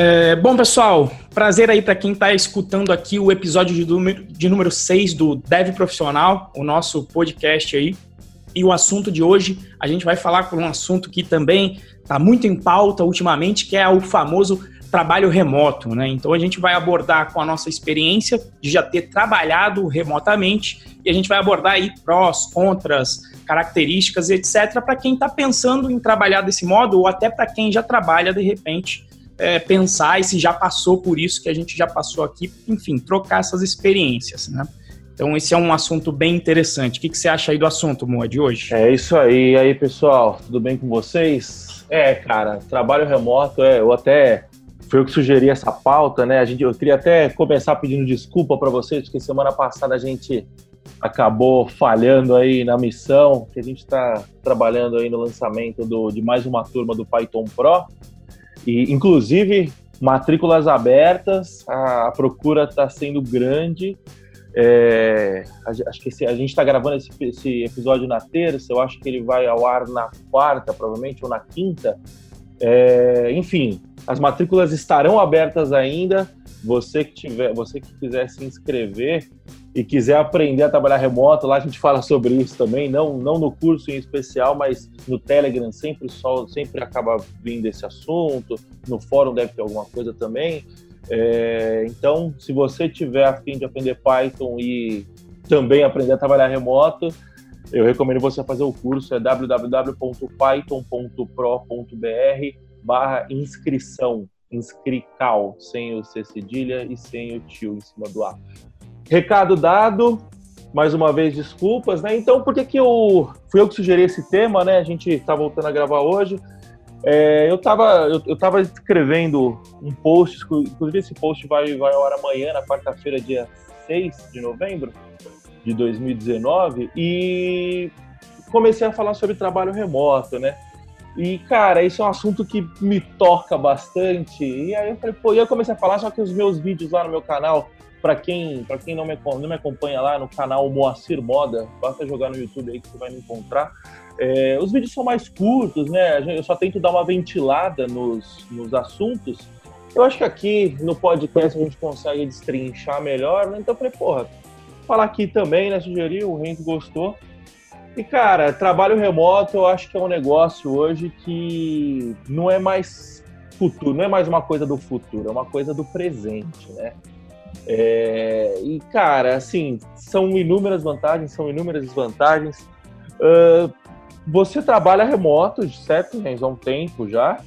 É, bom, pessoal, prazer aí para quem está escutando aqui o episódio de número, de número 6 do Dev Profissional, o nosso podcast aí. E o assunto de hoje, a gente vai falar por um assunto que também está muito em pauta ultimamente, que é o famoso trabalho remoto, né? Então a gente vai abordar com a nossa experiência de já ter trabalhado remotamente e a gente vai abordar aí prós, contras, características, etc, para quem está pensando em trabalhar desse modo ou até para quem já trabalha de repente é, pensar e se já passou por isso que a gente já passou aqui, enfim, trocar essas experiências, né? Então esse é um assunto bem interessante. O que, que você acha aí do assunto, Moa, de hoje? É isso aí. E aí, pessoal, tudo bem com vocês? É, cara, trabalho remoto, é, eu até foi eu que sugeri essa pauta, né? A gente, eu queria até começar pedindo desculpa para vocês, porque semana passada a gente acabou falhando aí na missão, que a gente está trabalhando aí no lançamento do, de mais uma turma do Python Pro. E, inclusive, matrículas abertas, a, procura está sendo grande. É, acho que esse, a gente está gravando esse, esse, episódio na terça, eu acho que ele vai ao ar na quarta, provavelmente, ou na quinta. É, enfim, as matrículas estarão abertas ainda. Você que tiver, você que quiser se inscrever e quiser aprender a trabalhar remoto, lá a gente fala sobre isso também, não, não no curso em especial, mas no Telegram sempre só sempre acaba vindo esse assunto, no fórum deve ter alguma coisa também. É, então, se você tiver a fim de aprender Python e também aprender a trabalhar remoto, eu recomendo você fazer o curso, é www.python.pro.br barra inscrição, inscrical, sem o C cedilha e sem o tio em cima do A. Recado dado, mais uma vez desculpas, né? Então, por que que eu fui eu que sugeri esse tema, né? A gente está voltando a gravar hoje. É, eu estava eu, eu tava escrevendo um post, inclusive esse post vai, vai ao ar amanhã, na quarta-feira, dia 6 de novembro de 2019, e comecei a falar sobre trabalho remoto, né? E, cara, isso é um assunto que me toca bastante. E aí eu falei, pô, e eu comecei a falar, só que os meus vídeos lá no meu canal, para quem, pra quem não, me, não me acompanha lá no canal Moacir Moda, basta jogar no YouTube aí que você vai me encontrar. É, os vídeos são mais curtos, né? Eu só tento dar uma ventilada nos, nos assuntos. Eu acho que aqui no podcast a gente consegue destrinchar melhor, né? Então eu falei, porra, falar aqui também, né? Sugeriu, o Renzo gostou. E, cara, trabalho remoto eu acho que é um negócio hoje que não é mais futuro, não é mais uma coisa do futuro, é uma coisa do presente, né? É, e, cara, assim, são inúmeras vantagens, são inúmeras desvantagens. Uh, você trabalha remoto, certo, Renzo, há um tempo já.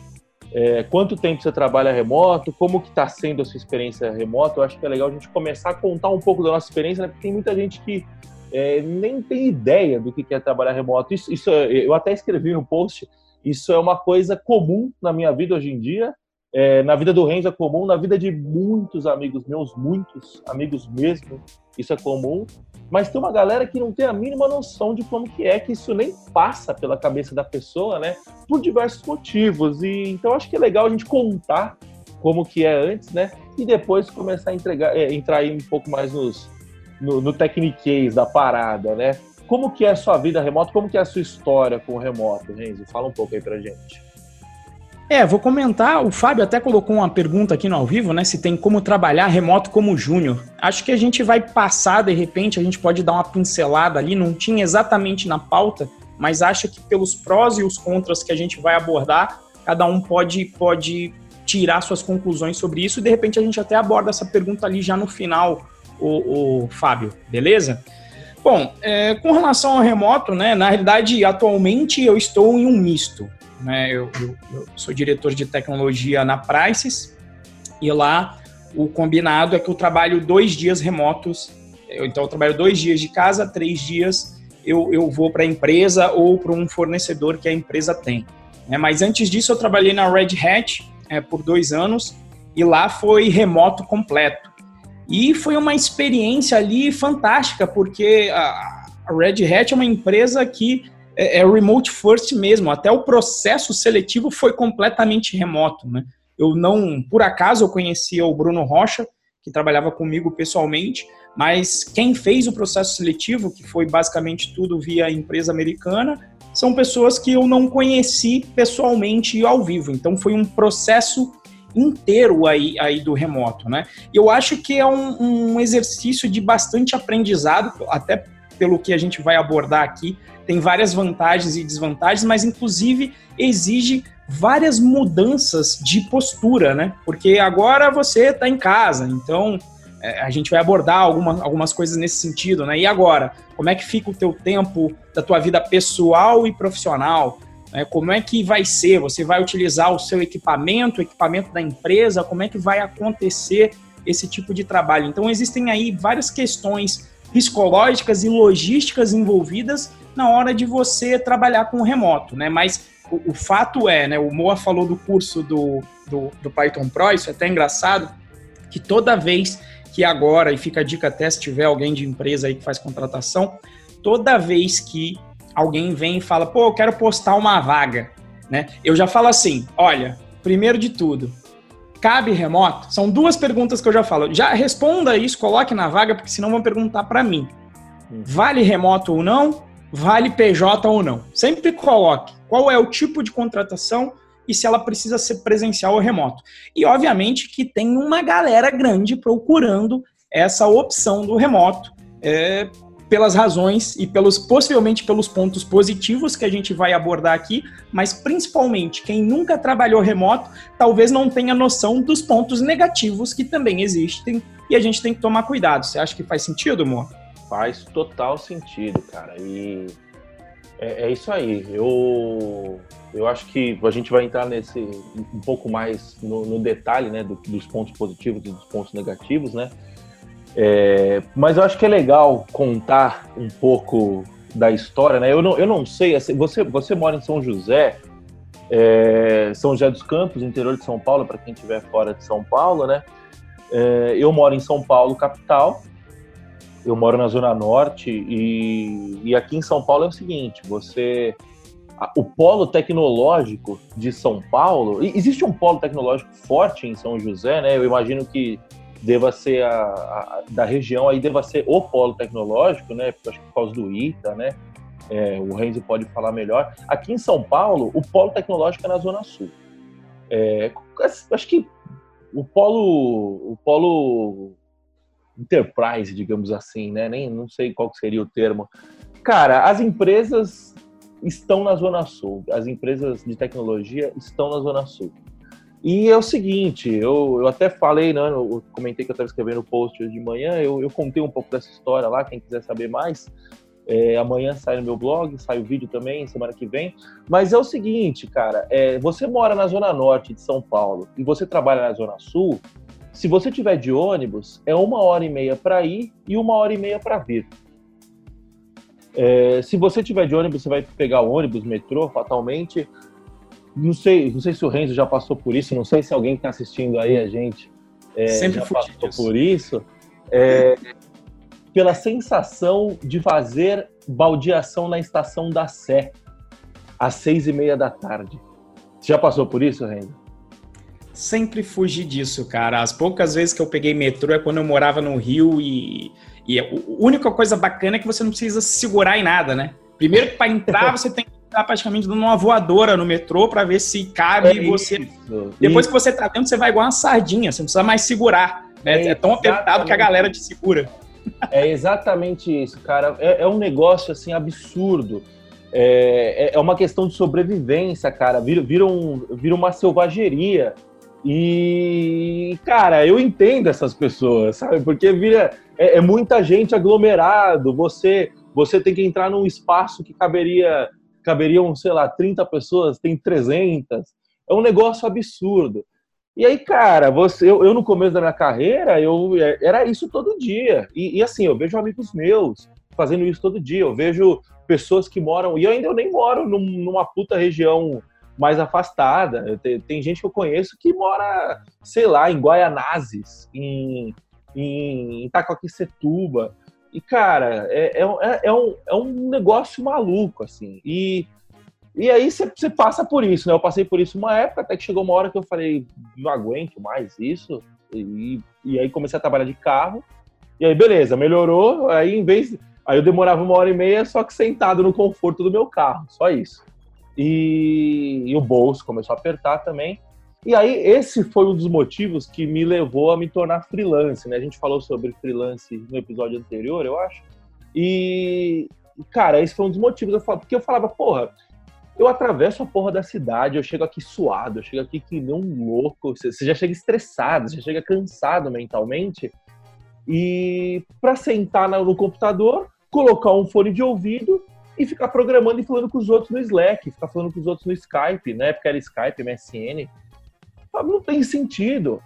É, quanto tempo você trabalha remoto? Como que está sendo a sua experiência remota? Eu acho que é legal a gente começar a contar um pouco da nossa experiência, né? Porque tem muita gente que é, nem tem ideia do que é trabalhar remoto. Isso, isso eu até escrevi no post. Isso é uma coisa comum na minha vida hoje em dia. É, na vida do Renzo é comum, na vida de muitos amigos meus, muitos amigos mesmo, isso é comum. Mas tem uma galera que não tem a mínima noção de como que é, que isso nem passa pela cabeça da pessoa, né? Por diversos motivos. E então acho que é legal a gente contar como que é antes, né? E depois começar a entregar, é, entrar aí um pouco mais nos, no, no da parada, né? Como que é a sua vida remota? Como que é a sua história com o remoto, Renzo? Fala um pouco aí pra gente. É, vou comentar, o Fábio até colocou uma pergunta aqui no ao vivo, né? Se tem como trabalhar remoto como júnior. Acho que a gente vai passar, de repente, a gente pode dar uma pincelada ali, não tinha exatamente na pauta, mas acho que pelos prós e os contras que a gente vai abordar, cada um pode, pode tirar suas conclusões sobre isso e de repente a gente até aborda essa pergunta ali já no final o, o Fábio, beleza? Bom, é, com relação ao remoto, né, na realidade, atualmente eu estou em um misto. Né, eu, eu, eu sou diretor de tecnologia na Prices e lá o combinado é que eu trabalho dois dias remotos. Eu, então, eu trabalho dois dias de casa, três dias eu, eu vou para a empresa ou para um fornecedor que a empresa tem. Né? Mas antes disso, eu trabalhei na Red Hat é, por dois anos e lá foi remoto completo. E foi uma experiência ali fantástica, porque a Red Hat é uma empresa que é, é remote first mesmo, até o processo seletivo foi completamente remoto, né? Eu não, por acaso, eu conhecia o Bruno Rocha, que trabalhava comigo pessoalmente, mas quem fez o processo seletivo, que foi basicamente tudo via empresa americana, são pessoas que eu não conheci pessoalmente ao vivo. Então foi um processo inteiro aí, aí do remoto, né? Eu acho que é um, um exercício de bastante aprendizado, até pelo que a gente vai abordar aqui, tem várias vantagens e desvantagens, mas inclusive exige várias mudanças de postura, né? Porque agora você está em casa, então é, a gente vai abordar alguma, algumas coisas nesse sentido, né? E agora, como é que fica o teu tempo da tua vida pessoal e profissional? Né? Como é que vai ser? Você vai utilizar o seu equipamento, o equipamento da empresa? Como é que vai acontecer esse tipo de trabalho? Então existem aí várias questões psicológicas e logísticas envolvidas na hora de você trabalhar com o remoto, né? Mas o, o fato é, né? O Moa falou do curso do, do, do, Python Pro, isso é até engraçado, que toda vez que agora, e fica a dica até se tiver alguém de empresa aí que faz contratação, toda vez que alguém vem e fala, pô, eu quero postar uma vaga, né? Eu já falo assim, olha, primeiro de tudo, cabe remoto? São duas perguntas que eu já falo. Já responda isso, coloque na vaga, porque senão vão perguntar para mim. Hum. Vale remoto ou não? Vale PJ ou não? Sempre coloque qual é o tipo de contratação e se ela precisa ser presencial ou remoto. E obviamente que tem uma galera grande procurando essa opção do remoto. É, pelas razões e pelos possivelmente pelos pontos positivos que a gente vai abordar aqui, mas principalmente quem nunca trabalhou remoto talvez não tenha noção dos pontos negativos que também existem e a gente tem que tomar cuidado. Você acha que faz sentido, amor? Faz total sentido, cara. E é, é, isso aí. Eu, eu acho que a gente vai entrar nesse um pouco mais no, no detalhe, né, do, dos pontos positivos e dos pontos negativos, né? É, mas eu acho que é legal contar um pouco da história, né? Eu não, eu não sei, assim, você, você mora em São José, é, São José dos Campos, interior de São Paulo, para quem estiver fora de São Paulo, né? É, eu moro em São Paulo, capital, eu moro na Zona Norte, e, e aqui em São Paulo é o seguinte: você. O polo tecnológico de São Paulo. Existe um polo tecnológico forte em São José, né? Eu imagino que deva ser a, a, da região aí deva ser o polo tecnológico, né? Acho que por causa do ITA, né? É, o Renzo pode falar melhor. Aqui em São Paulo, o polo tecnológico é na Zona Sul. É, acho que o polo, o polo enterprise, digamos assim, né? Nem não sei qual seria o termo. Cara, as empresas estão na Zona Sul. As empresas de tecnologia estão na Zona Sul. E é o seguinte, eu, eu até falei, né, eu comentei que eu estava escrevendo o post hoje de manhã, eu, eu contei um pouco dessa história lá, quem quiser saber mais, é, amanhã sai no meu blog, sai o vídeo também, semana que vem. Mas é o seguinte, cara, é, você mora na Zona Norte de São Paulo e você trabalha na Zona Sul, se você tiver de ônibus, é uma hora e meia para ir e uma hora e meia para vir. É, se você tiver de ônibus, você vai pegar ônibus, metrô, fatalmente, não sei, não sei se o Renzo já passou por isso, não sei se alguém que está assistindo aí a gente é, Sempre já passou disso. por isso. É, pela sensação de fazer baldeação na estação da Sé às seis e meia da tarde. Você já passou por isso, Renzo? Sempre fugi disso, cara. As poucas vezes que eu peguei metrô é quando eu morava no Rio e, e a única coisa bacana é que você não precisa se segurar em nada, né? Primeiro, para entrar, você tem que tá praticamente dando uma voadora no metrô para ver se cabe é você. Isso, Depois isso. que você tá dentro, você vai igual uma sardinha, você não precisa mais segurar. Né? É, é tão apertado que a galera te segura. É exatamente isso, cara. É, é um negócio assim absurdo. É, é, é uma questão de sobrevivência, cara. Vira, vira, um, vira uma selvageria. E, cara, eu entendo essas pessoas, sabe? Porque vira. É, é muita gente aglomerado. Você, você tem que entrar num espaço que caberia caberiam, sei lá, 30 pessoas, tem 300. É um negócio absurdo. E aí, cara, você, eu, eu no começo da minha carreira, eu é, era isso todo dia. E, e, assim, eu vejo amigos meus fazendo isso todo dia. Eu vejo pessoas que moram, e ainda eu nem moro num, numa puta região mais afastada. Tem, tem, gente que eu conheço que mora, sei lá, em Guaianazes, em, em Itacoaquecetuba. E, cara, é, é, é, é, um, é um negócio maluco, assim. E, e aí você passa por isso, né? Eu passei por isso uma época, até que chegou uma hora que eu falei, não aguento mais isso. E, e aí comecei a trabalhar de carro. E aí, beleza, melhorou. Aí, em vez. Aí eu demorava uma hora e meia, só que sentado no conforto do meu carro, só isso. E, e o bolso começou a apertar também. E aí, esse foi um dos motivos que me levou a me tornar freelance, né? A gente falou sobre freelance no episódio anterior, eu acho. E, cara, esse foi um dos motivos. Eu falo, porque eu falava, porra, eu atravesso a porra da cidade, eu chego aqui suado, eu chego aqui que nem um louco. Você já chega estressado, você já chega cansado mentalmente. E para sentar no computador, colocar um fone de ouvido e ficar programando e falando com os outros no Slack, ficar falando com os outros no Skype, né? Porque era Skype, MSN. Não tem sentido.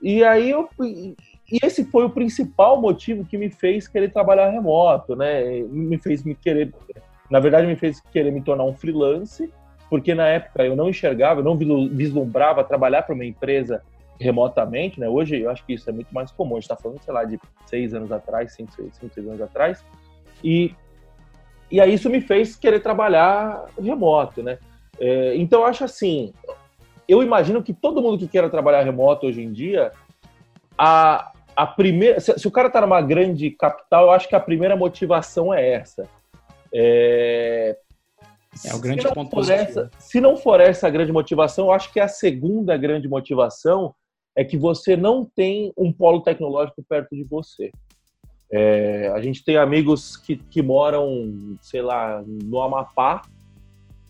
E aí eu. E esse foi o principal motivo que me fez querer trabalhar remoto, né? Me fez me querer. Na verdade, me fez querer me tornar um freelance, porque na época eu não enxergava, eu não vislumbrava trabalhar para uma empresa remotamente, né? Hoje eu acho que isso é muito mais comum. A gente está falando, sei lá, de seis anos atrás, cinco, seis, cinco, seis anos atrás. E, e aí isso me fez querer trabalhar remoto, né? É, então acho assim, eu imagino que todo mundo que queira trabalhar remoto hoje em dia, a, a primeira, se, se o cara está numa grande capital, eu acho que a primeira motivação é essa. É, é o grande ponto positivo. Essa, se não for essa a grande motivação, eu acho que a segunda grande motivação é que você não tem um polo tecnológico perto de você. É, a gente tem amigos que, que moram, sei lá, no Amapá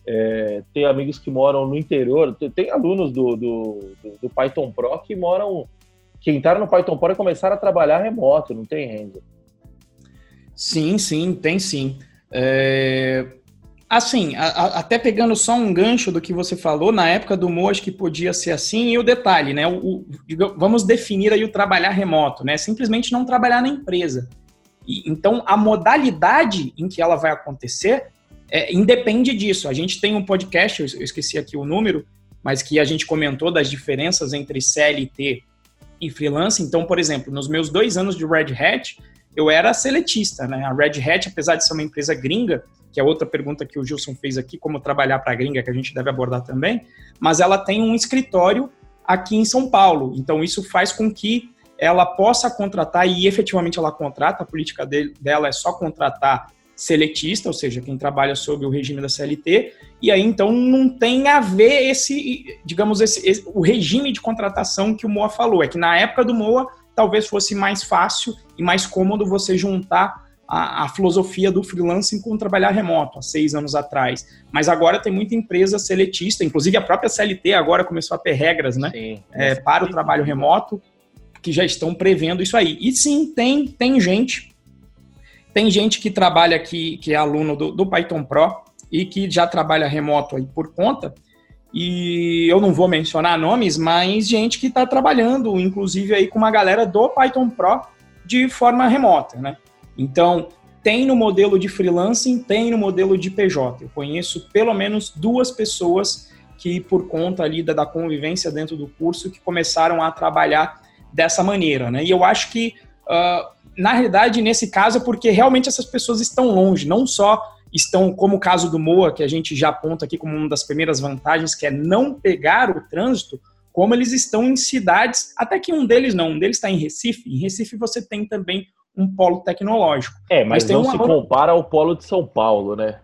é, tem amigos que moram no interior, tem alunos do, do, do, Python Pro que moram, que entraram no Python Pro e começaram a trabalhar remoto, não tem renda. Sim, sim, tem sim. É... Assim, a, a, até pegando só um gancho do que você falou, na época do Mo, acho que podia ser assim, e o detalhe, né? O, o, vamos definir aí o trabalhar remoto, né? Simplesmente não trabalhar na empresa. E, então, a modalidade em que ela vai acontecer é, independe disso. A gente tem um podcast, eu esqueci aqui o número, mas que a gente comentou das diferenças entre CLT e freelance. Então, por exemplo, nos meus dois anos de Red Hat, eu era seletista, né? A Red Hat, apesar de ser uma empresa gringa, que é outra pergunta que o Gilson fez aqui, como trabalhar para a gringa, que a gente deve abordar também, mas ela tem um escritório aqui em São Paulo. Então, isso faz com que ela possa contratar, e efetivamente ela contrata, a política dela é só contratar seletista, ou seja, quem trabalha sob o regime da CLT, e aí então não tem a ver esse, digamos, esse, esse, o regime de contratação que o Moa falou. É que na época do Moa talvez fosse mais fácil e mais cômodo você juntar a, a filosofia do freelancing com trabalhar remoto, há seis anos atrás. Mas agora tem muita empresa seletista, inclusive a própria CLT agora começou a ter regras né, sim, é, para o trabalho remoto, que já estão prevendo isso aí. E sim, tem, tem gente tem gente que trabalha aqui, que é aluno do, do Python Pro e que já trabalha remoto aí por conta. E eu não vou mencionar nomes, mas gente que está trabalhando, inclusive aí com uma galera do Python Pro de forma remota, né? Então, tem no modelo de freelancing, tem no modelo de PJ. Eu conheço pelo menos duas pessoas que, por conta ali da, da convivência dentro do curso, que começaram a trabalhar dessa maneira, né? E eu acho que uh, na realidade, nesse caso, é porque realmente essas pessoas estão longe, não só estão, como o caso do Moa, que a gente já aponta aqui como uma das primeiras vantagens, que é não pegar o trânsito, como eles estão em cidades, até que um deles não, um deles está em Recife. Em Recife você tem também um polo tecnológico. É, mas, mas não se compara ao polo de São Paulo, né?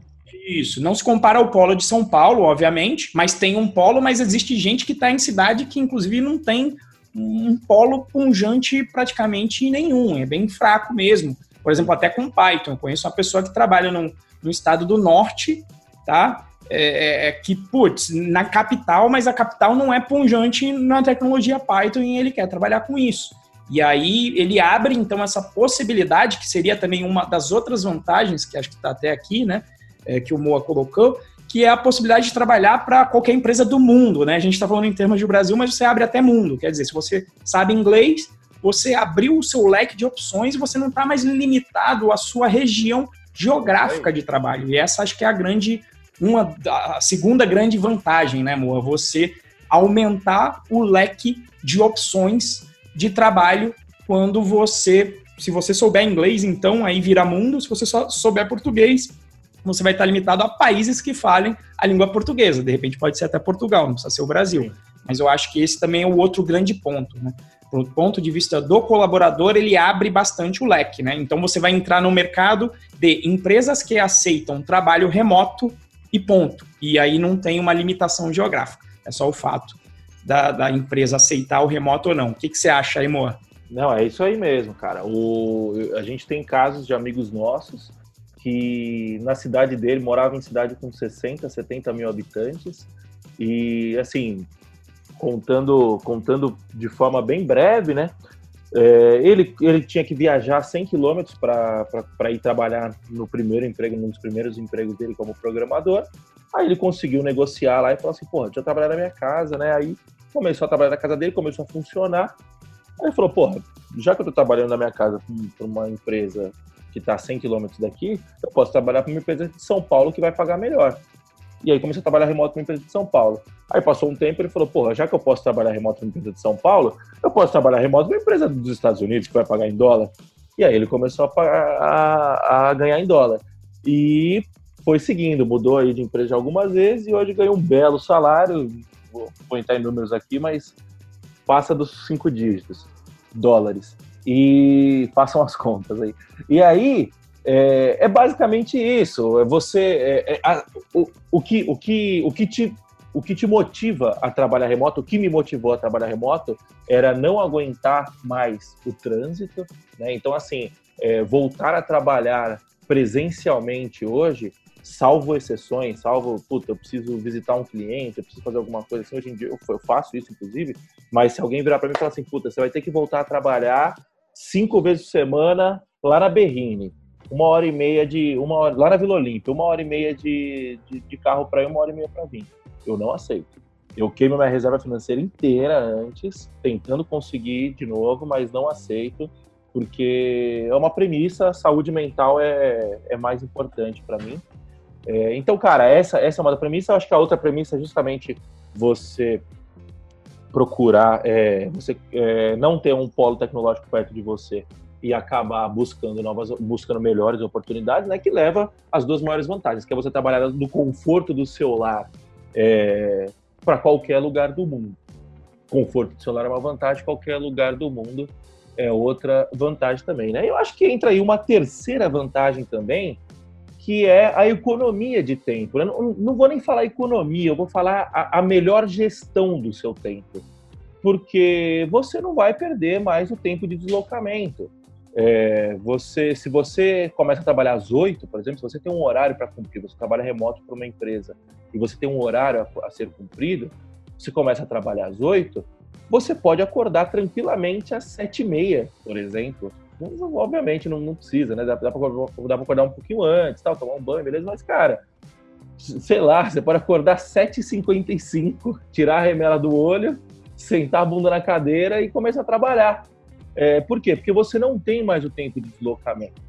Isso, não se compara ao polo de São Paulo, obviamente, mas tem um polo, mas existe gente que está em cidade que, inclusive, não tem um polo punjante praticamente nenhum, é bem fraco mesmo. Por exemplo, até com Python. Eu conheço uma pessoa que trabalha no, no estado do norte, tá? É, é, é, que, putz, na capital, mas a capital não é punjante na tecnologia Python e ele quer trabalhar com isso. E aí ele abre, então, essa possibilidade, que seria também uma das outras vantagens, que acho que está até aqui, né? É, que o Moa colocou, que é a possibilidade de trabalhar para qualquer empresa do mundo, né? A gente está falando em termos de Brasil, mas você abre até mundo. Quer dizer, se você sabe inglês, você abriu o seu leque de opções e você não está mais limitado à sua região geográfica de trabalho. E essa acho que é a grande, uma a segunda grande vantagem, né, Moa? Você aumentar o leque de opções de trabalho quando você, se você souber inglês, então aí vira mundo. Se você só souber português, você vai estar limitado a países que falem a língua portuguesa. De repente pode ser até Portugal, não precisa ser o Brasil. Mas eu acho que esse também é o outro grande ponto, né? Do ponto de vista do colaborador, ele abre bastante o leque, né? Então você vai entrar no mercado de empresas que aceitam trabalho remoto e ponto. E aí não tem uma limitação geográfica. É só o fato da, da empresa aceitar o remoto ou não. O que, que você acha aí, Moa? Não, é isso aí mesmo, cara. O, a gente tem casos de amigos nossos que na cidade dele morava em cidade com 60, 70 mil habitantes e assim contando contando de forma bem breve, né? É, ele, ele tinha que viajar 100 quilômetros para ir trabalhar no primeiro emprego, num dos primeiros empregos dele como programador. Aí ele conseguiu negociar lá e falou assim: porra, deixa eu trabalhar na minha casa, né? Aí começou a trabalhar na casa dele, começou a funcionar. Aí ele falou: porra, já que eu tô trabalhando na minha casa para uma empresa que está a 100 quilômetros daqui, eu posso trabalhar para uma empresa de São Paulo que vai pagar melhor. E aí comecei a trabalhar remoto para uma empresa de São Paulo. Aí passou um tempo e ele falou, porra, já que eu posso trabalhar remoto para uma empresa de São Paulo, eu posso trabalhar remoto para uma empresa dos Estados Unidos que vai pagar em dólar. E aí ele começou a, pagar, a, a ganhar em dólar. E foi seguindo, mudou aí de empresa algumas vezes e hoje ganhou um belo salário. Vou, vou entrar em números aqui, mas passa dos cinco dígitos, dólares. E passam as contas aí. E aí, é, é basicamente isso. É você, é, é, a, o, o, que, o, que, o, que te, o que te motiva a trabalhar remoto, o que me motivou a trabalhar remoto, era não aguentar mais o trânsito. Né? Então, assim, é, voltar a trabalhar presencialmente hoje, salvo exceções, salvo, puta, eu preciso visitar um cliente, eu preciso fazer alguma coisa assim. Hoje em dia eu faço isso, inclusive, mas se alguém virar para mim e falar assim, puta, você vai ter que voltar a trabalhar cinco vezes por semana lá na Berrine uma hora e meia de. Uma hora, lá na Vila Olímpia, uma hora e meia de, de, de carro para ir, uma hora e meia para vir. Eu não aceito. Eu queimo minha reserva financeira inteira antes, tentando conseguir de novo, mas não aceito, porque é uma premissa, saúde mental é, é mais importante para mim. É, então, cara, essa, essa é uma premissa. Eu acho que a outra premissa é justamente você procurar, é, você é, não ter um polo tecnológico perto de você e acabar buscando novas, buscando melhores oportunidades, né? Que leva às duas maiores vantagens, que é você trabalhar no conforto do seu lar é, para qualquer lugar do mundo. Conforto do celular é uma vantagem, qualquer lugar do mundo é outra vantagem também, né? Eu acho que entra aí uma terceira vantagem também, que é a economia de tempo. Eu não, não vou nem falar economia, eu vou falar a, a melhor gestão do seu tempo porque você não vai perder mais o tempo de deslocamento. É, você, se você começa a trabalhar às 8, por exemplo, se você tem um horário para cumprir, você trabalha remoto para uma empresa e você tem um horário a, a, ser cumprido, você começa a trabalhar às 8, você pode acordar tranquilamente às 7 e meia, por exemplo. Não, obviamente não, não, precisa, né? Dá, dá para acordar um pouquinho antes, tal, tomar um banho, beleza? Mas, cara, sei lá, você pode acordar às 7h55, tirar a remela do olho, sentar a bunda na cadeira e começar a trabalhar. É, por quê? Porque você não tem mais o tempo de deslocamento.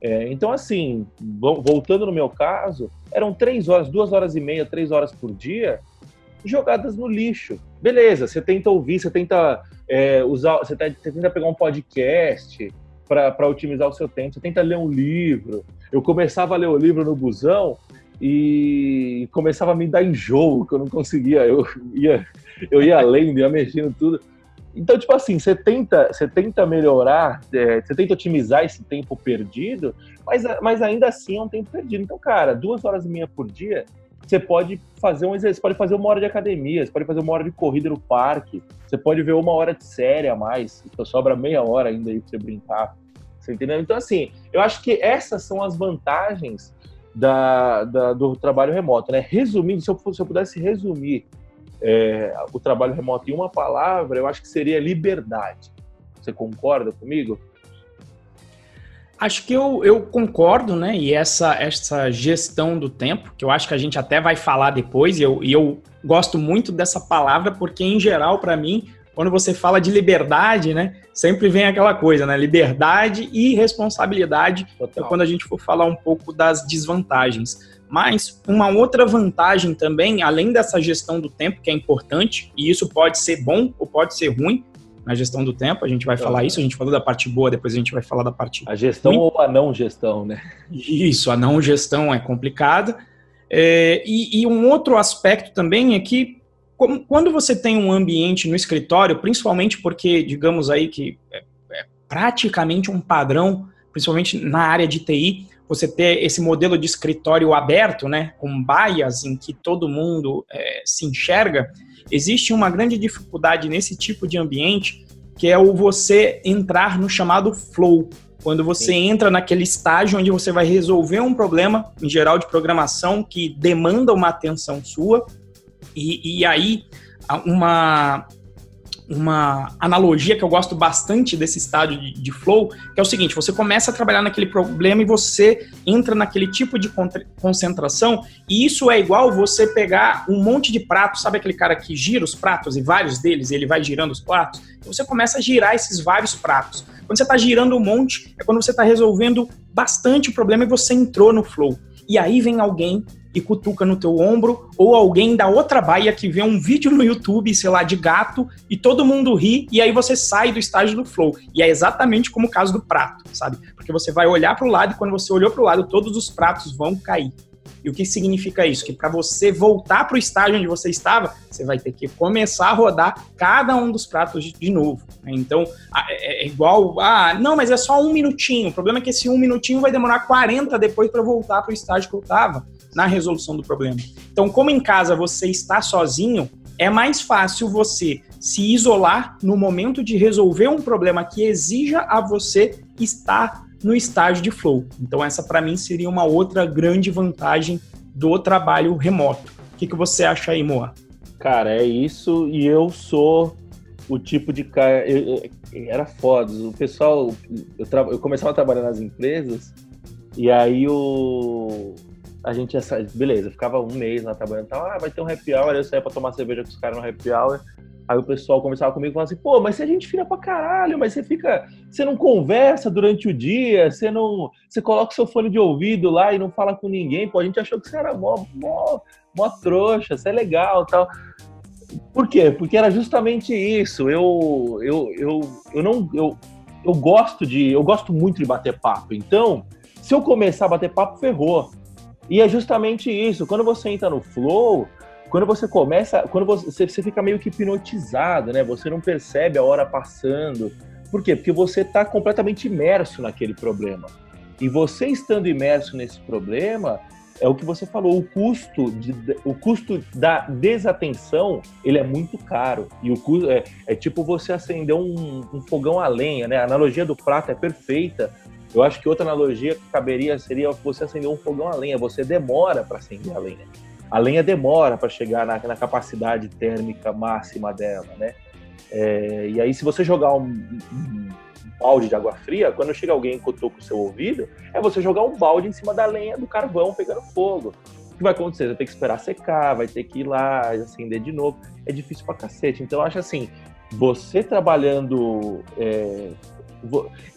É, então, assim, voltando no meu caso, eram três horas, duas horas e meia, três horas por dia jogadas no lixo. Beleza, você tenta ouvir, você tenta é, usar, você, tá, você, tenta pegar um podcast para otimizar o seu tempo, você tenta ler um livro. Eu começava a ler o livro no busão e começava a me dar enjoo, que eu não conseguia. Eu ia, eu ia lendo, ia mexendo tudo. Então, tipo assim, você tenta, você tenta melhorar, é, você tenta otimizar esse tempo perdido, mas, mas ainda assim é um tempo perdido. Então, cara, duas horas e meia por dia, você pode fazer um exercício, pode fazer uma hora de academia, você pode fazer uma hora de corrida no parque, você pode ver uma hora de série a mais, então sobra meia hora ainda aí pra você brincar. Você entendeu? Então, assim, eu acho que essas são as vantagens da, da do trabalho remoto, né? Resumindo, se eu, se eu pudesse resumir é, o trabalho remoto em uma palavra, eu acho que seria liberdade. Você concorda comigo? Acho que eu, eu concordo, né? E essa, essa gestão do tempo, que eu acho que a gente até vai falar depois, e eu, e eu gosto muito dessa palavra, porque, em geral, para mim, quando você fala de liberdade, né? Sempre vem aquela coisa, né? Liberdade e responsabilidade. Total. quando a gente for falar um pouco das desvantagens. Mas uma outra vantagem também, além dessa gestão do tempo, que é importante, e isso pode ser bom ou pode ser ruim na gestão do tempo, a gente vai falar isso, a gente falou da parte boa, depois a gente vai falar da parte. A gestão ruim. ou a não gestão, né? Isso, a não gestão é complicada. É, e, e um outro aspecto também é que quando você tem um ambiente no escritório, principalmente porque, digamos aí que é, é praticamente um padrão, principalmente na área de TI, você ter esse modelo de escritório aberto, né, com baias em que todo mundo é, se enxerga, existe uma grande dificuldade nesse tipo de ambiente, que é o você entrar no chamado flow, quando você Sim. entra naquele estágio onde você vai resolver um problema, em geral de programação, que demanda uma atenção sua, e, e aí uma, uma analogia que eu gosto bastante desse estágio de, de, flow, que é o seguinte: você começa a trabalhar naquele problema e você entra naquele tipo de concentração, e isso é igual você pegar um monte de pratos, sabe aquele cara que gira os pratos e vários deles, ele vai girando os pratos? Você começa a girar esses vários pratos. Quando você está girando um monte, é quando você está resolvendo bastante o problema e você entrou no flow. E aí vem alguém e cutuca no teu ombro, ou alguém da outra baia que vê um vídeo no YouTube, sei lá, de gato, e todo mundo ri, e aí você sai do estágio do flow. E é exatamente como o caso do prato, sabe? Porque você vai olhar para o lado e quando você olhou para o lado, todos os pratos vão cair. E o que significa isso? Que para você voltar para o estágio onde você estava, você vai ter que começar a rodar cada um dos pratos de, novo. Né? Então, é, é, igual, ah, não, mas é só um minutinho. O problema é que esse um minutinho vai demorar 40 depois para voltar para o estágio que eu estava na resolução do problema. Então, como em casa você está sozinho, é mais fácil você se isolar no momento de resolver um problema que exija a você estar no estágio de flow. Então, essa para mim seria uma outra grande vantagem do trabalho remoto. O que, que você acha aí, Moa? Cara, é isso. E eu sou o tipo de cara. Eu, eu, era foda. O pessoal. Eu, tra... eu começava a trabalhar nas empresas e aí o a gente ia sair, beleza, ficava um mês lá trabalhando, tal, ah, vai ter um happy hour, eu saía pra tomar cerveja com os caras no happy hour, aí o pessoal conversava comigo e falava assim, pô, mas se a gente fina pra caralho, mas você fica, você não conversa durante o dia, você não, você coloca o seu fone de ouvido lá e não fala com ninguém, pô, a gente achou que você era mó, mó, mó trouxa, você é legal, tal. Por quê? Porque era justamente isso, eu, eu, eu, eu não, eu, eu gosto de, eu gosto muito de bater papo, então, se eu começar a bater papo, ferrou. E é justamente isso. Quando você entra no flow, quando você começa, quando você, você fica meio que hipnotizado, né? Você não percebe a hora passando. Por quê? Porque você está completamente imerso naquele problema. E você estando imerso nesse problema, é o que você falou, o custo, de, o custo da desatenção, ele é muito caro. E o custo é, é tipo você acender um, um, fogão a lenha, né? A analogia do prato é perfeita, eu acho que outra analogia que caberia seria você acender um fogão a lenha. Você demora para acender a lenha. A lenha demora para chegar na, na, capacidade térmica máxima dela, né? É, e aí, se você jogar um, um, balde de água fria, quando chega alguém e cutuca o seu ouvido, é você jogar um balde em cima da lenha do carvão pegando fogo. O que vai acontecer? Vai ter que esperar secar, vai ter que ir lá, acender de novo. É difícil pra cacete. Então, eu acho assim, você trabalhando é,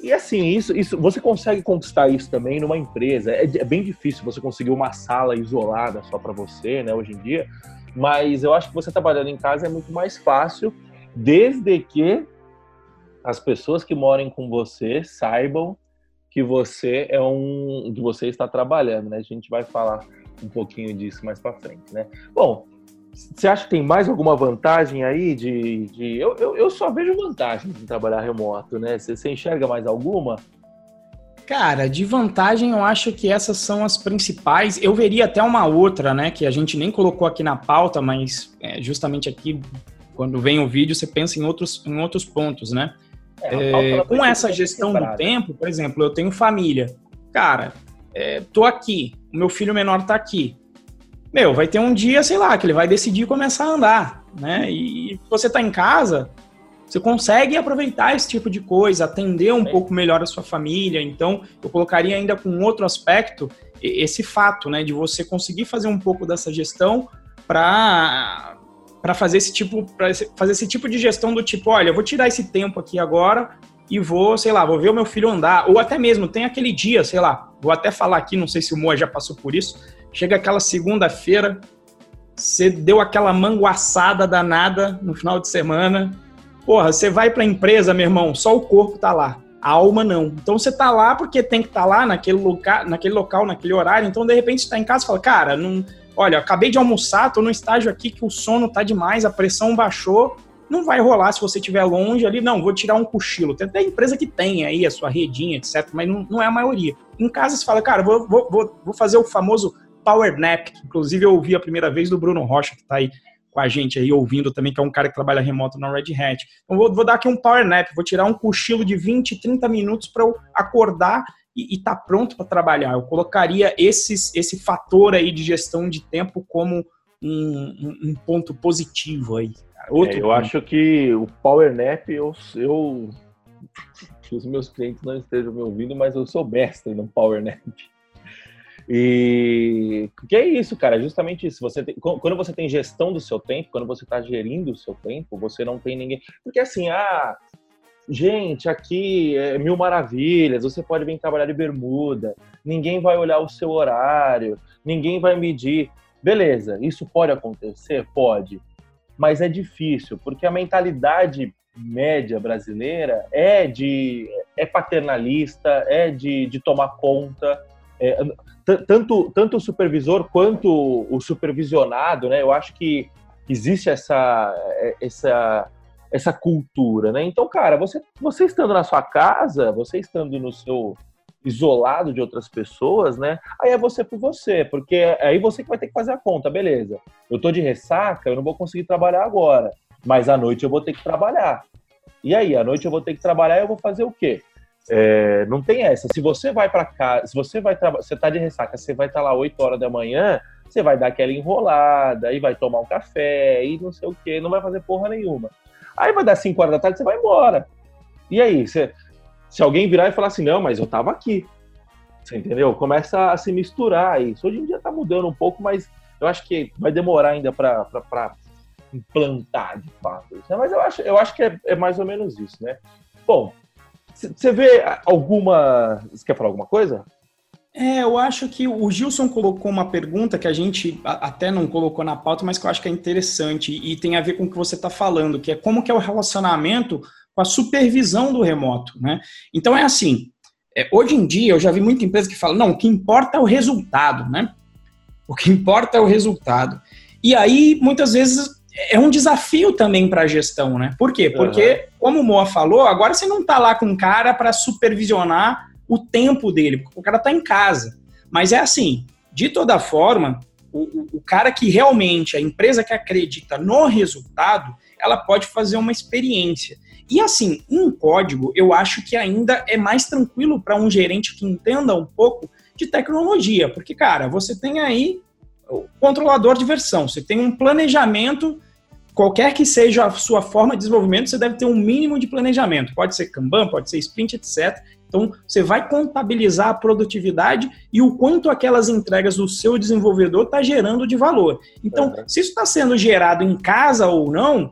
e assim, isso, isso, você consegue conquistar isso também numa empresa. É, é bem difícil você conseguir uma sala isolada só para você, né, hoje em dia. Mas eu acho que você trabalhando em casa é muito mais fácil, desde que as pessoas que morem com você saibam que você é um, que você está trabalhando, né? A gente vai falar um pouquinho disso mais para frente, né? Bom, você acha que tem mais alguma vantagem aí de. de... Eu, eu, eu, só vejo vantagem em trabalhar remoto, né? Você, você enxerga mais alguma? Cara, de vantagem eu acho que essas são as principais. Eu veria até uma outra, né? Que a gente nem colocou aqui na pauta, mas é, justamente aqui, quando vem o vídeo, você pensa em outros, em outros pontos, né? É, é, com essa gestão do tempo, por exemplo, eu tenho família. Cara, é, tô aqui, o meu filho menor tá aqui meu, vai ter um dia, sei lá, que ele vai decidir começar a andar, né? E você tá em casa, você consegue aproveitar esse tipo de coisa, atender um pouco melhor a sua família. Então, eu colocaria ainda com outro aspecto esse fato, né, de você conseguir fazer um pouco dessa gestão para para fazer esse tipo para fazer esse tipo de gestão do tipo, olha, eu vou tirar esse tempo aqui agora e vou, sei lá, vou ver o meu filho andar, ou até mesmo tem aquele dia, sei lá, vou até falar aqui, não sei se o Moa já passou por isso, Chega aquela segunda-feira, você deu aquela manguaçada danada no final de semana. Porra, você vai para a empresa, meu irmão, só o corpo tá lá, a alma não. Então você tá lá porque tem que estar tá lá naquele, loca naquele local, naquele horário. Então de repente você tá em casa e fala, cara, não, olha, acabei de almoçar, tô no estágio aqui que o sono tá demais, a pressão baixou. Não vai rolar se você estiver longe ali, não, vou tirar um cochilo. Tem até empresa que tem aí a sua redinha, etc., mas não, não é a maioria. Em casa você fala, cara, vou, vou, vou fazer o famoso power nap, que inclusive eu ouvi a primeira vez do Bruno Rocha, que está aí com a gente aí ouvindo também, que é um cara que trabalha remoto na Red Hat. Então vou, vou dar aqui um power nap, vou tirar um cochilo de 20, 30 minutos para eu acordar e estar tá pronto para trabalhar. Eu colocaria esses, esse fator aí de gestão de tempo como um, um, um ponto positivo aí. Outro é, eu ponto. acho que o Power Nap, eu, eu os meus clientes não estejam me ouvindo, mas eu sou mestre no Power Nap. E que é isso, cara, é justamente isso. Você tem, quando você tem gestão do seu tempo, quando você está gerindo o seu tempo, você não tem ninguém. Porque assim, ah, gente, aqui é mil maravilhas, você pode vir trabalhar de bermuda, ninguém vai olhar o seu horário, ninguém vai medir. Beleza, isso pode acontecer? Pode. Mas é difícil, porque a mentalidade média brasileira é de é paternalista, é de, de tomar conta. É, tanto, tanto o supervisor quanto o supervisionado, né? Eu acho que existe essa, essa, essa cultura, né? Então, cara, você, você estando na sua casa, você estando no seu isolado de outras pessoas, né? Aí é você por você, porque aí você que vai ter que fazer a conta, beleza. Eu tô de ressaca, eu não vou conseguir trabalhar agora, mas à noite eu vou ter que trabalhar. E aí, à noite eu vou ter que trabalhar eu vou fazer o quê? É, não tem essa. Se você vai para casa, se você vai você tá de ressaca, você vai estar tá lá 8 horas da manhã, você vai dar aquela enrolada, aí vai tomar um café, e não sei o quê, não vai fazer porra nenhuma. Aí vai dar 5 horas da tarde, você vai embora. E aí, você, se alguém virar e falar assim, não, mas eu tava aqui. Você entendeu? Começa a se misturar isso. Hoje em dia tá mudando um pouco, mas eu acho que vai demorar ainda para implantar de fato. Né? Mas eu acho, eu acho que é, é mais ou menos isso, né? Bom, você vê alguma. Você quer falar alguma coisa? É, eu acho que o Gilson colocou uma pergunta que a gente até não colocou na pauta, mas que eu acho que é interessante e tem a ver com o que você está falando, que é como que é o relacionamento com a supervisão do remoto, né? Então é assim, é, hoje em dia eu já vi muita empresa que fala, não, o que importa é o resultado, né? O que importa é o resultado. E aí, muitas vezes, é um desafio também para a gestão, né? Por quê? Porque, uhum. como o Moa falou, agora você não está lá com um cara para supervisionar o tempo dele, porque o cara está em casa. Mas é assim, de toda forma, o, o, o, cara que realmente, a empresa que acredita no resultado, ela pode fazer uma experiência. E assim, em código, eu acho que ainda é mais tranquilo para um gerente que entenda um pouco de tecnologia, porque, cara, você tem aí o controlador de versão, você tem um planejamento qualquer que seja a sua forma de desenvolvimento, você deve ter um mínimo de planejamento. Pode ser Kanban, pode ser Sprint, etc. Então, você vai contabilizar a produtividade e o quanto aquelas entregas do seu desenvolvedor está gerando de valor. Então, uhum. se isso está sendo gerado em casa ou não,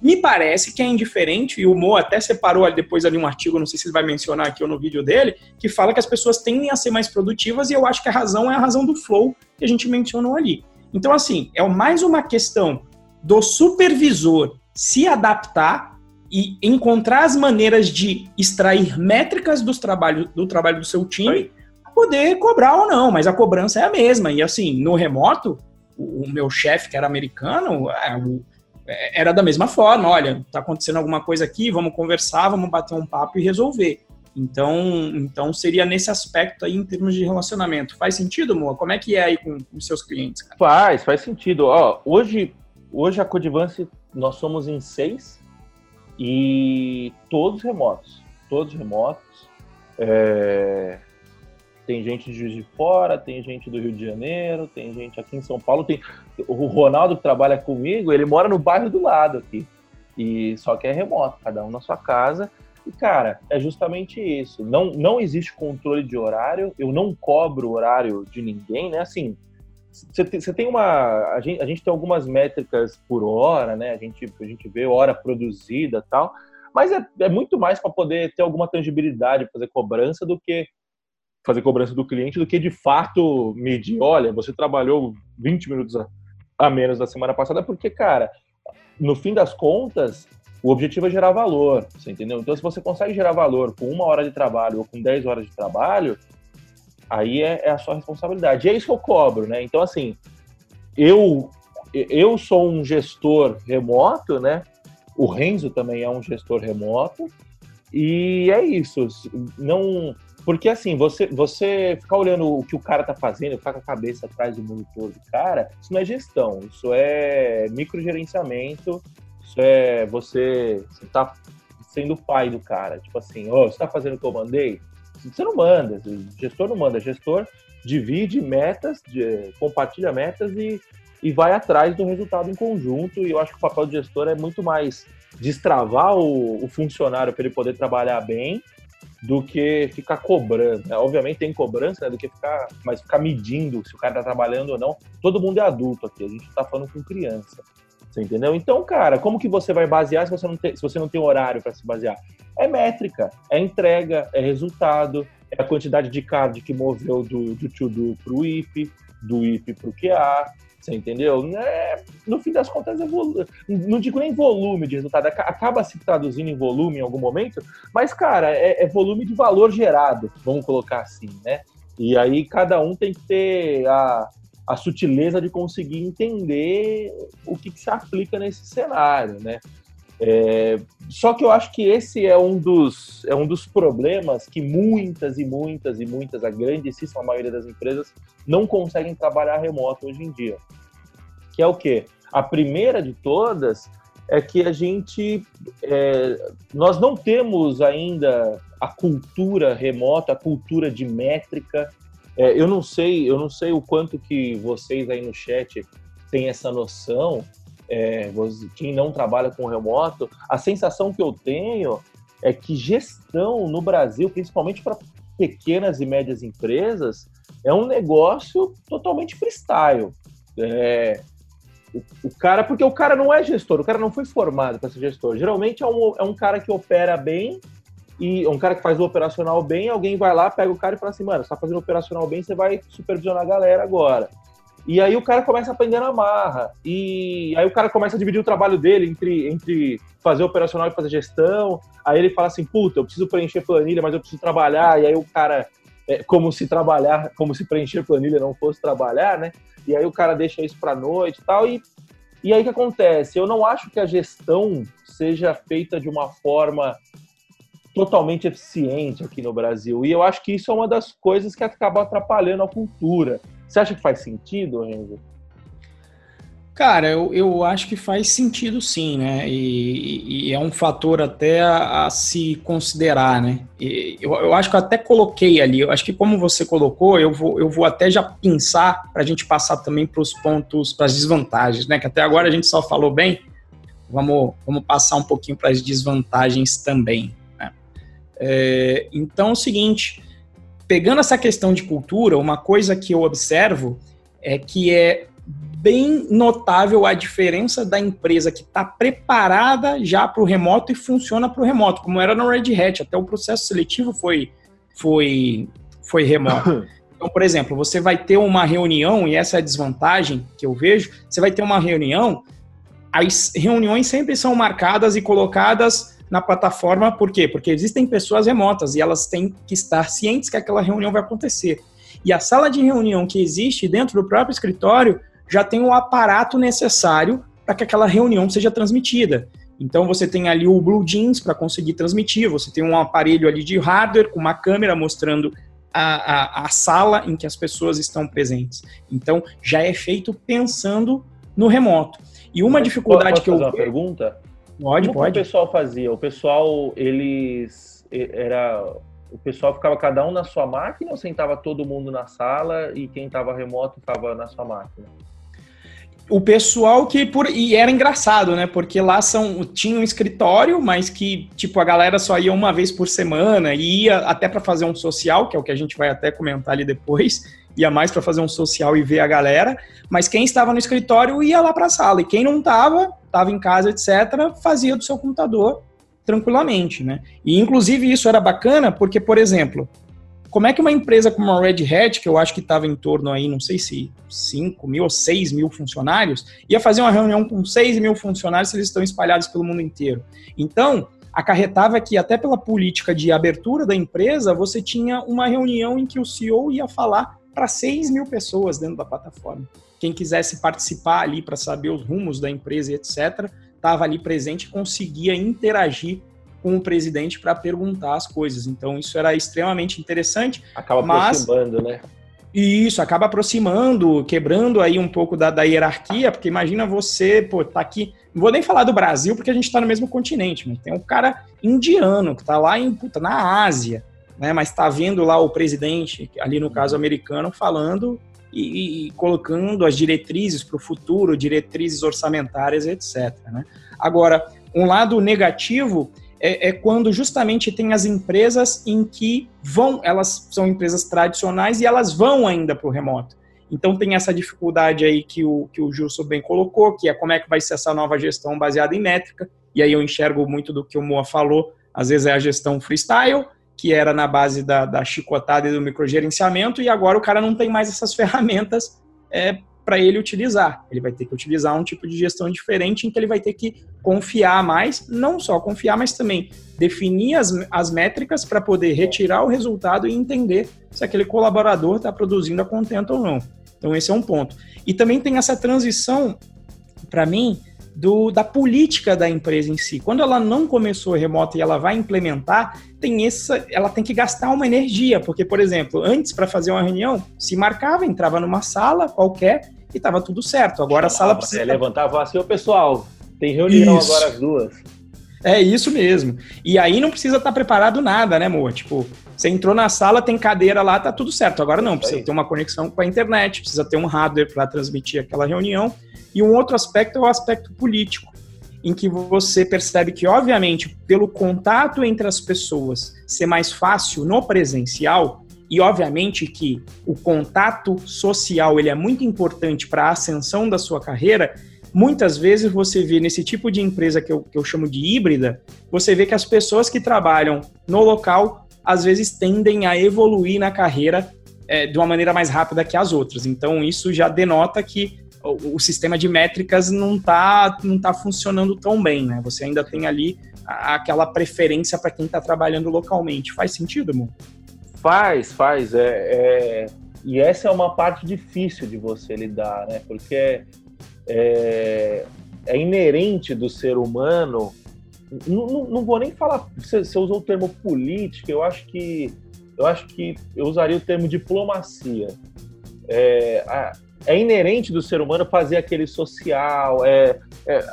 me parece que é indiferente, e o Mo até separou depois ali um artigo, não sei se ele vai mencionar aqui ou no vídeo dele, que fala que as pessoas tendem a ser mais produtivas, e eu acho que a razão é a razão do flow que a gente mencionou ali. Então, assim, é mais uma questão do supervisor se adaptar e encontrar as maneiras de extrair métricas dos trabalho, do trabalho do seu time poder cobrar ou não, mas a cobrança é a mesma. E assim, no remoto, o, o meu chefe, que era americano, é, o, é, era da mesma forma, olha, está acontecendo alguma coisa aqui, vamos conversar, vamos bater um papo e resolver. Então, então seria nesse aspecto aí em termos de relacionamento. Faz sentido, Moa? Como é que é aí com, com seus clientes? Cara? Faz, faz sentido. Ó, hoje Hoje a Codivance nós somos em seis e todos remotos, todos remotos. É... Tem gente de Juiz de Fora, tem gente do Rio de Janeiro, tem gente aqui em São Paulo. Tem o Ronaldo que trabalha comigo, ele mora no bairro do lado aqui e só que é remoto, cada um na sua casa. E cara, é justamente isso. Não não existe controle de horário. Eu não cobro horário de ninguém, né? Assim, você tem uma. A gente, a gente tem algumas métricas por hora, né? A gente, a gente vê hora produzida tal, mas é, é muito mais para poder ter alguma tangibilidade, fazer cobrança do que fazer cobrança do cliente, do que de fato medir. Olha, você trabalhou 20 minutos a, a menos da semana passada, porque, cara, no fim das contas, o objetivo é gerar valor, você entendeu? Então, se você consegue gerar valor com uma hora de trabalho ou com 10 horas de trabalho, aí é, é, a sua responsabilidade. E é isso que eu cobro, né? Então, assim, eu, eu sou um gestor remoto, né? O Renzo também é um gestor remoto. E é isso. Não, Porque assim, você, você ficar olhando o que o cara tá fazendo, ficar com a cabeça atrás do monitor do cara, isso não é gestão, isso é microgerenciamento, isso é você, você tá sendo pai do cara. Tipo assim, ó, oh, você tá fazendo o que eu mandei? Você não manda, gestor não manda, gestor divide metas, de, compartilha metas e, e vai atrás do resultado em conjunto. E eu acho que o papel do gestor é muito mais destravar o, o funcionário para ele poder trabalhar bem do que ficar cobrando. Né? Obviamente tem cobrança, né? do que ficar, mas ficar medindo se o cara tá trabalhando ou não. Todo mundo é adulto aqui, a gente tá falando com criança. Você entendeu? Então, cara, como que você vai basear se você não tem, se você não tem horário para se basear? É métrica, é entrega, é resultado, é a quantidade de card que moveu do, do to-do pro IP, do IP pro QA, você entendeu? É, no fim das contas, é não digo nem volume de resultado, acaba se traduzindo em volume em algum momento, mas, cara, é, é volume de valor gerado, vamos colocar assim, né? E aí cada um tem que ter a, a sutileza de conseguir entender o que, que se aplica nesse cenário, né? É, só que eu acho que esse é um, dos, é um dos problemas que muitas e muitas e muitas, a grandíssima maioria das empresas, não conseguem trabalhar remoto hoje em dia. Que é o quê? A primeira de todas é que a gente. É, nós não temos ainda a cultura remota, a cultura de métrica. É, eu não sei, eu não sei o quanto que vocês aí no chat têm essa noção, é, quem não trabalha com remoto, a sensação que eu tenho é que gestão no Brasil, principalmente para pequenas e médias empresas, é um negócio totalmente freestyle. É, o, o, cara, porque o cara não é gestor, o cara não foi formado para ser gestor. Geralmente é um, é um cara que opera bem e um cara que faz o operacional bem, alguém vai lá, pega o cara e fala assim, mano, você tá fazendo operacional bem, você vai supervisionar a galera agora. E aí o cara começa a aprender na marra. E aí o cara começa a dividir o trabalho dele entre, entre fazer operacional e fazer gestão. Aí ele fala assim, puta, eu preciso preencher planilha, mas eu preciso trabalhar. E aí o cara, é, como se trabalhar, como se preencher planilha não fosse trabalhar, né? E aí o cara deixa isso para noite e tal. E, e aí o que acontece? Eu não acho que a gestão seja feita de uma forma totalmente eficiente aqui no Brasil. E eu acho que isso é uma das coisas que acaba atrapalhando a cultura. Você acha que faz sentido, Renzo? Cara, eu, eu acho que faz sentido sim, né? E, e é um fator até a, a se considerar, né? E eu, eu acho que eu até coloquei ali, eu acho que como você colocou, eu vou, eu vou até já pensar para a gente passar também para os pontos, para as desvantagens, né? Que até agora a gente só falou bem, vamos, vamos passar um pouquinho para as desvantagens também. É, então é o seguinte, pegando essa questão de cultura, uma coisa que eu observo é que é bem notável a diferença da empresa que está preparada já para o remoto e funciona para o remoto, como era no Red Hat, até o processo seletivo foi, foi, foi remoto. Então, por exemplo, você vai ter uma reunião, e essa é a desvantagem que eu vejo, você vai ter uma reunião, as reuniões sempre são marcadas e colocadas na plataforma, por quê? Porque existem pessoas remotas e elas têm que estar cientes que aquela reunião vai acontecer. E a sala de reunião que existe dentro do próprio escritório já tem o aparato necessário para que aquela reunião seja transmitida. Então você tem ali o Blue Jeans para conseguir transmitir, você tem um aparelho ali de hardware com uma câmera mostrando a, a, a, sala em que as pessoas estão presentes. Então já é feito pensando no remoto. E uma Mas dificuldade que eu. Fazer uma pergunta? Pode, Como pode. o pessoal fazia? O pessoal, eles. Era. O pessoal ficava cada um na sua máquina ou sentava todo mundo na sala e quem estava remoto estava na sua máquina? o pessoal que por e era engraçado, né? Porque lá são tinha um escritório, mas que tipo a galera só ia uma vez por semana e ia até para fazer um social, que é o que a gente vai até comentar ali depois, ia mais para fazer um social e ver a galera, mas quem estava no escritório ia lá para a sala e quem não estava, estava em casa, etc, fazia do seu computador tranquilamente, né? E inclusive isso era bacana porque, por exemplo, como é que uma empresa como a Red Hat, que eu acho que estava em torno aí, não sei se 5 mil ou 6 mil funcionários, ia fazer uma reunião com 6 mil funcionários se eles estão espalhados pelo mundo inteiro? Então, acarretava que até pela política de abertura da empresa, você tinha uma reunião em que o CEO ia falar para 6 mil pessoas dentro da plataforma. Quem quisesse participar ali para saber os rumos da empresa e etc., estava ali presente e conseguia interagir com o presidente para perguntar as coisas. Então isso era extremamente interessante. Acaba mas... aproximando, né? Isso, acaba aproximando, quebrando aí um pouco da, da hierarquia, porque imagina você, pô, tá aqui. Não vou nem falar do Brasil, porque a gente tá no mesmo continente, mas tem um cara indiano que tá lá em, puta, na Ásia, né? Mas tá vendo lá o presidente, ali no caso americano, falando e, e colocando as diretrizes para o futuro, diretrizes orçamentárias, etc. Né? Agora, um lado negativo é, é, quando justamente tem as empresas em que vão, elas são empresas tradicionais e elas vão ainda para o remoto. Então tem essa dificuldade aí que o, que o Gilson bem colocou, que é como é que vai ser essa nova gestão baseada em métrica, e aí eu enxergo muito do que o Moa falou, às vezes é a gestão freestyle, que era na base da, da chicotada e do microgerenciamento, e agora o cara não tem mais essas ferramentas é, para ele utilizar. Ele vai ter que utilizar um tipo de gestão diferente em que ele vai ter que confiar mais, não só confiar, mas também definir as, as métricas para poder retirar o resultado e entender se aquele colaborador está produzindo a contento ou não. Então, esse é um ponto. E também tem essa transição, para mim, do, da política da empresa em si. Quando ela não começou remoto e ela vai implementar, tem essa, ela tem que gastar uma energia, porque, por exemplo, antes para fazer uma reunião, se marcava, entrava numa sala qualquer e estava tudo certo. Agora a sala precisa. É, levantava assim, ô pessoal, tem reunião isso. agora às duas. É isso mesmo. E aí não precisa estar tá preparado nada, né, amor? Tipo, você entrou na sala, tem cadeira lá, tá tudo certo. Agora não, precisa ter uma conexão com a internet, precisa ter um hardware para transmitir aquela reunião e um outro aspecto é o aspecto político, em que você percebe que, obviamente, pelo contato entre as pessoas ser mais fácil no presencial, e obviamente que o contato social ele é muito importante para a ascensão da sua carreira, muitas vezes você vê nesse tipo de empresa que eu, que eu chamo de híbrida, você vê que as pessoas que trabalham no local às vezes tendem a evoluir na carreira é, de uma maneira mais rápida que as outras. Então isso já denota que o, sistema de métricas não está não tá funcionando tão bem, né? Você ainda tem ali aquela preferência para quem está trabalhando localmente. Faz sentido, amor? Faz, faz. É, é, E essa é uma parte difícil de você lidar, né? Porque é, é inerente do ser humano. Não, não, não vou nem falar. Você, você usou o termo política, eu acho que eu acho que eu usaria o termo diplomacia. É, é inerente do ser humano fazer aquele social. É, é,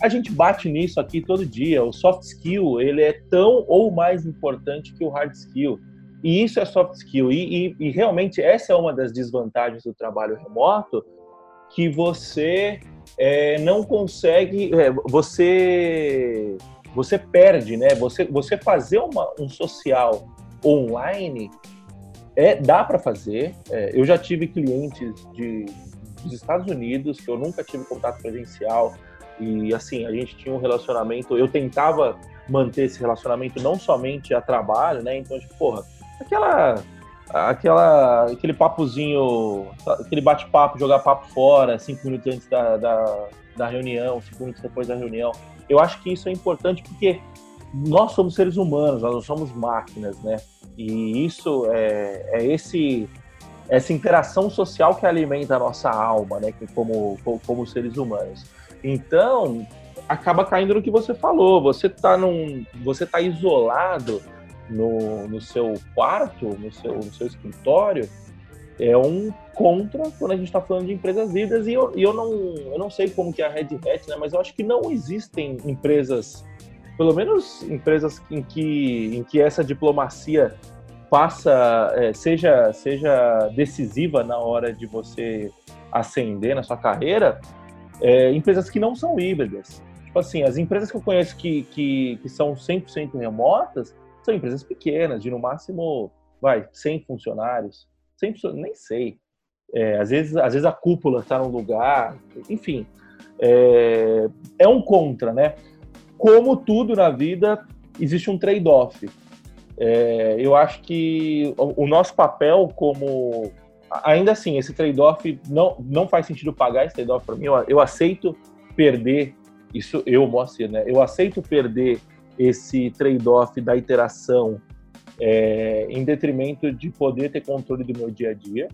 a gente bate nisso aqui todo dia. O soft skill ele é tão ou mais importante que o hard skill. E isso é soft skill. E, e, e realmente essa é uma das desvantagens do trabalho remoto, que você é, não consegue, é, você você perde, né? Você você fazer uma, um social online é, dá para fazer. É, eu já tive clientes de, dos Estados Unidos que eu nunca tive contato presencial e assim a gente tinha um relacionamento. Eu tentava manter esse relacionamento não somente a trabalho, né? Então, tipo, porra, aquela aquela aquele papozinho, aquele bate-papo, jogar papo fora, cinco minutos antes da, da, da reunião, cinco minutos depois da reunião. Eu acho que isso é importante porque nós somos seres humanos, nós não somos máquinas, né? E isso é, é esse essa interação social que alimenta a nossa alma, né? Como, como, seres humanos. Então, acaba caindo no que você falou. Você está num, você tá isolado no, no seu quarto, no seu, no seu escritório, é um contra quando a gente está falando de empresas híbridas e eu, eu, não, eu não sei como que é a Red Hat, né? Mas eu acho que não existem empresas pelo menos empresas em que, em que essa diplomacia passa, é, seja, seja decisiva na hora de você ascender na sua carreira, é, empresas que não são híbridas. Tipo assim, as empresas que eu conheço que, que, que são 100% remotas são empresas pequenas, de no máximo, vai, 100 funcionários. 100 nem sei. É, às, vezes, às vezes a cúpula está num lugar, enfim. É, é um contra, né? Como tudo na vida, existe um trade-off. É, eu acho que o, o, nosso papel como. Ainda assim, esse trade-off não, não faz sentido pagar esse trade-off para mim. Eu, eu, aceito perder, isso eu, Moacir, né? Eu aceito perder esse trade-off da interação é, em detrimento de poder ter controle do meu dia a dia,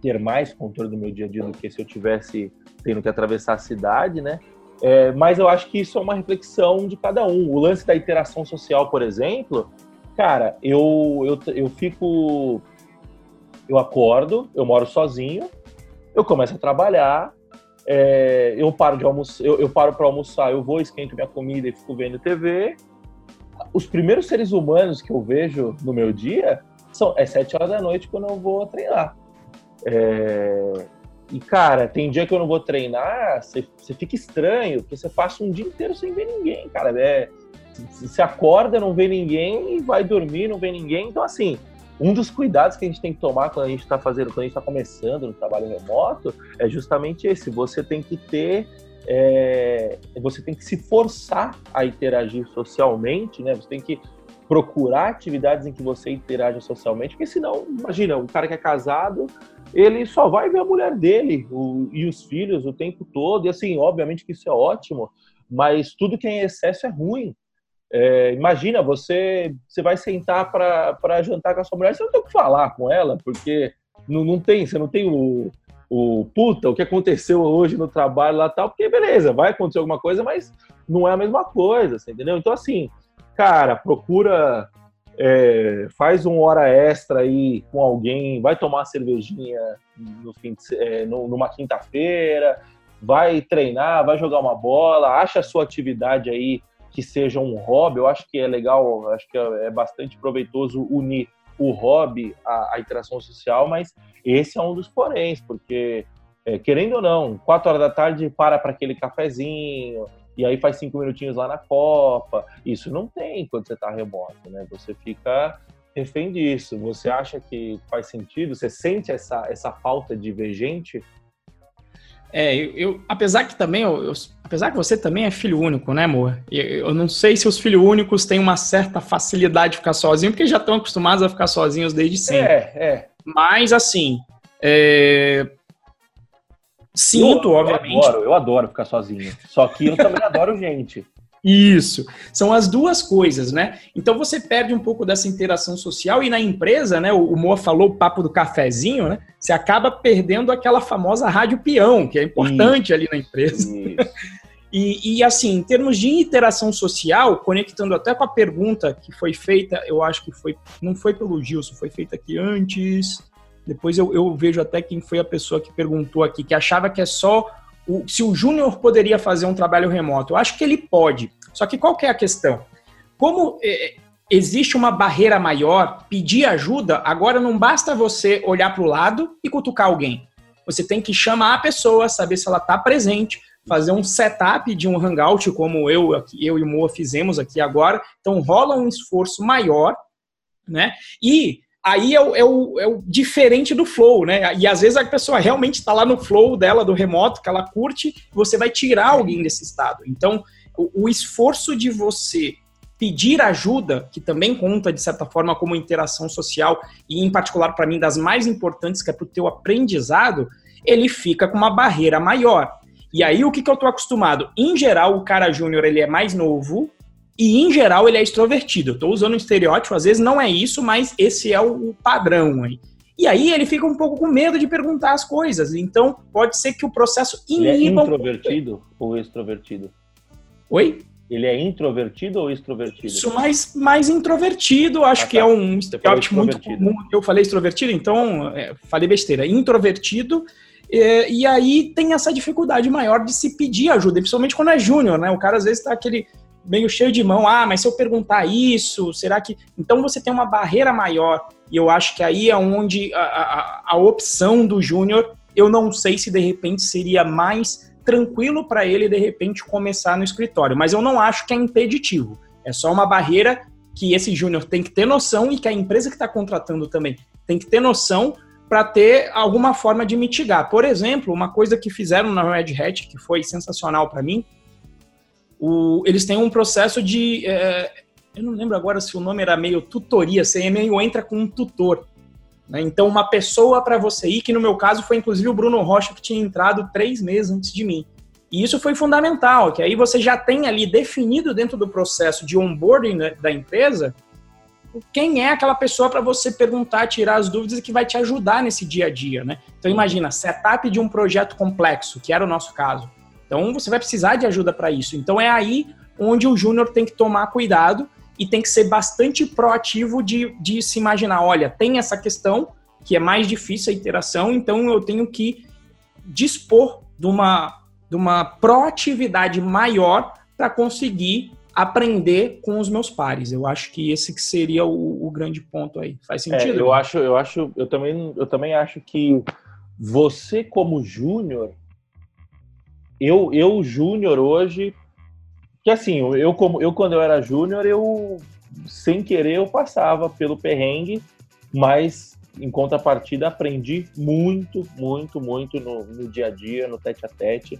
ter mais controle do meu dia a dia do que se eu tivesse tendo que atravessar a cidade, né? É, mas eu acho que isso é uma reflexão de cada um. O lance da interação social, por exemplo, cara, eu, eu, eu fico. Eu acordo, eu moro sozinho, eu começo a trabalhar, é, eu paro de almoçar, eu, eu paro para almoçar, eu vou, esquento minha comida e fico vendo TV. Os primeiros seres humanos que eu vejo no meu dia são é sete horas da noite quando eu vou treinar. É, e, cara, tem dia que eu não vou treinar, você, fica estranho, porque você passa um dia inteiro sem ver ninguém, cara. É, você acorda, não vê ninguém, e vai dormir, não vê ninguém. Então, assim, um dos cuidados que a gente tem que tomar quando a gente está fazendo, quando a gente está começando no trabalho remoto, é justamente esse. Você tem que ter, é, você tem que se forçar a interagir socialmente, né? Você tem que procurar atividades em que você interaja socialmente, porque senão, imagina, um cara que é casado, ele só vai ver a mulher dele o, e os filhos o tempo todo. E assim, obviamente que isso é ótimo, mas tudo que é em excesso é ruim. É, imagina, você, você vai sentar para jantar com a sua mulher, você não tem o que falar com ela, porque não, não tem, você não tem o, o puta, o que aconteceu hoje no trabalho lá tal, porque beleza, vai acontecer alguma coisa, mas não é a mesma coisa, entendeu? Então, assim, cara, procura, é, faz uma hora extra aí com alguém, vai tomar cervejinha no fim de, é, numa quinta-feira, vai treinar, vai jogar uma bola, acha a sua atividade aí que seja um hobby, eu acho que é legal, acho que é, é bastante proveitoso unir o hobby à, à interação social, mas esse é um dos poréns, porque, é, querendo ou não, quatro horas da tarde para para aquele cafezinho, e aí faz cinco minutinhos lá na Copa. Isso não tem quando você está remoto, né? Você fica refém disso. Você acha que faz sentido? Você sente essa, essa falta de ver gente? É, eu, eu, apesar que também, eu, eu, apesar que você também é filho único, né, amor? Eu, eu não sei se os filhos únicos têm uma certa facilidade de ficar sozinho, porque já estão acostumados a ficar sozinhos desde sempre. É, é. Mas assim, é... sinto, eu, obviamente. Eu adoro, eu adoro ficar sozinho. Só que eu também adoro gente. Isso. São as duas coisas, né? Então você perde um pouco dessa interação social e na empresa, né? O Moa falou o papo do cafezinho, né? Você acaba perdendo aquela famosa rádio peão, que é importante Isso. ali na empresa. e, e, assim, em termos de interação social, conectando até com a pergunta que foi feita, eu acho que foi, não foi pelo Gilson, foi feita aqui antes. Depois eu, eu vejo até quem foi a pessoa que perguntou aqui, que achava que é só o, se o júnior poderia fazer um trabalho remoto. Eu acho que ele pode. Só que qual que é a questão? Como é, existe uma barreira maior, pedir ajuda, agora não basta você olhar para o lado e cutucar alguém. Você tem que chamar a pessoa, saber se ela está presente, fazer um setup de um hangout, como eu, eu e o Moa fizemos aqui agora. Então rola um esforço maior, né? E aí é o, é, o, é o, diferente do flow, né? E às vezes a pessoa realmente está lá no flow dela, do remoto, que ela curte, você vai tirar alguém desse estado. Então, o, o esforço de você pedir ajuda, que também conta, de certa forma, como interação social, e em particular para mim, das mais importantes, que é para o teu aprendizado, ele fica com uma barreira maior. E aí, o que, que eu estou acostumado? Em geral, o cara júnior, ele é mais novo, e, em geral, ele é extrovertido. Eu estou usando um estereótipo, às vezes não é isso, mas esse é o padrão aí. E aí ele fica um pouco com medo de perguntar as coisas. Então, pode ser que o processo iniba... Ele é introvertido um ou extrovertido? Oi? Ele é introvertido ou extrovertido? Isso, mais, mais introvertido, acho ah, tá. que é um estereótipo muito comum. Eu falei extrovertido, então é, falei besteira. Introvertido, é, e aí tem essa dificuldade maior de se pedir ajuda, principalmente quando é júnior, né? O cara às vezes tá aquele meio cheio de mão, ah, mas se eu perguntar isso, será que. Então você tem uma barreira maior, e eu acho que aí é onde a, a, a opção do júnior, eu não sei se de repente seria mais tranquilo para ele de repente começar no escritório, mas eu não acho que é impeditivo. É só uma barreira que esse júnior tem que ter noção e que a empresa que está contratando também tem que ter noção para ter alguma forma de mitigar. Por exemplo, uma coisa que fizeram na Red Hat que foi sensacional para mim o, eles têm um processo de. É, eu não lembro agora se o nome era meio tutoria, você meio entra com um tutor. Né? Então, uma pessoa para você ir, que no meu caso foi inclusive o Bruno Rocha, que tinha entrado três meses antes de mim. E isso foi fundamental, que aí você já tem ali definido dentro do processo de onboarding da empresa quem é aquela pessoa para você perguntar, tirar as dúvidas que vai te ajudar nesse dia a dia, né? Então imagina, setup de um projeto complexo, que era o nosso caso Então você vai precisar de ajuda para isso. Então é aí onde o júnior tem que tomar cuidado e tem que ser bastante proativo de, de se imaginar, olha, tem essa questão que é mais difícil a interação, então eu tenho que dispor de uma, de uma proatividade maior para conseguir aprender com os meus pares. Eu acho que esse que seria o, o grande ponto aí. Faz é, sentido? É, eu acho, eu acho, eu também, eu também acho que você como júnior, eu, eu júnior hoje, que assim, eu como eu quando eu era júnior, eu sem querer eu passava pelo perrengue, mas em contrapartida aprendi muito, muito, muito no, no dia a dia, no tete a tete.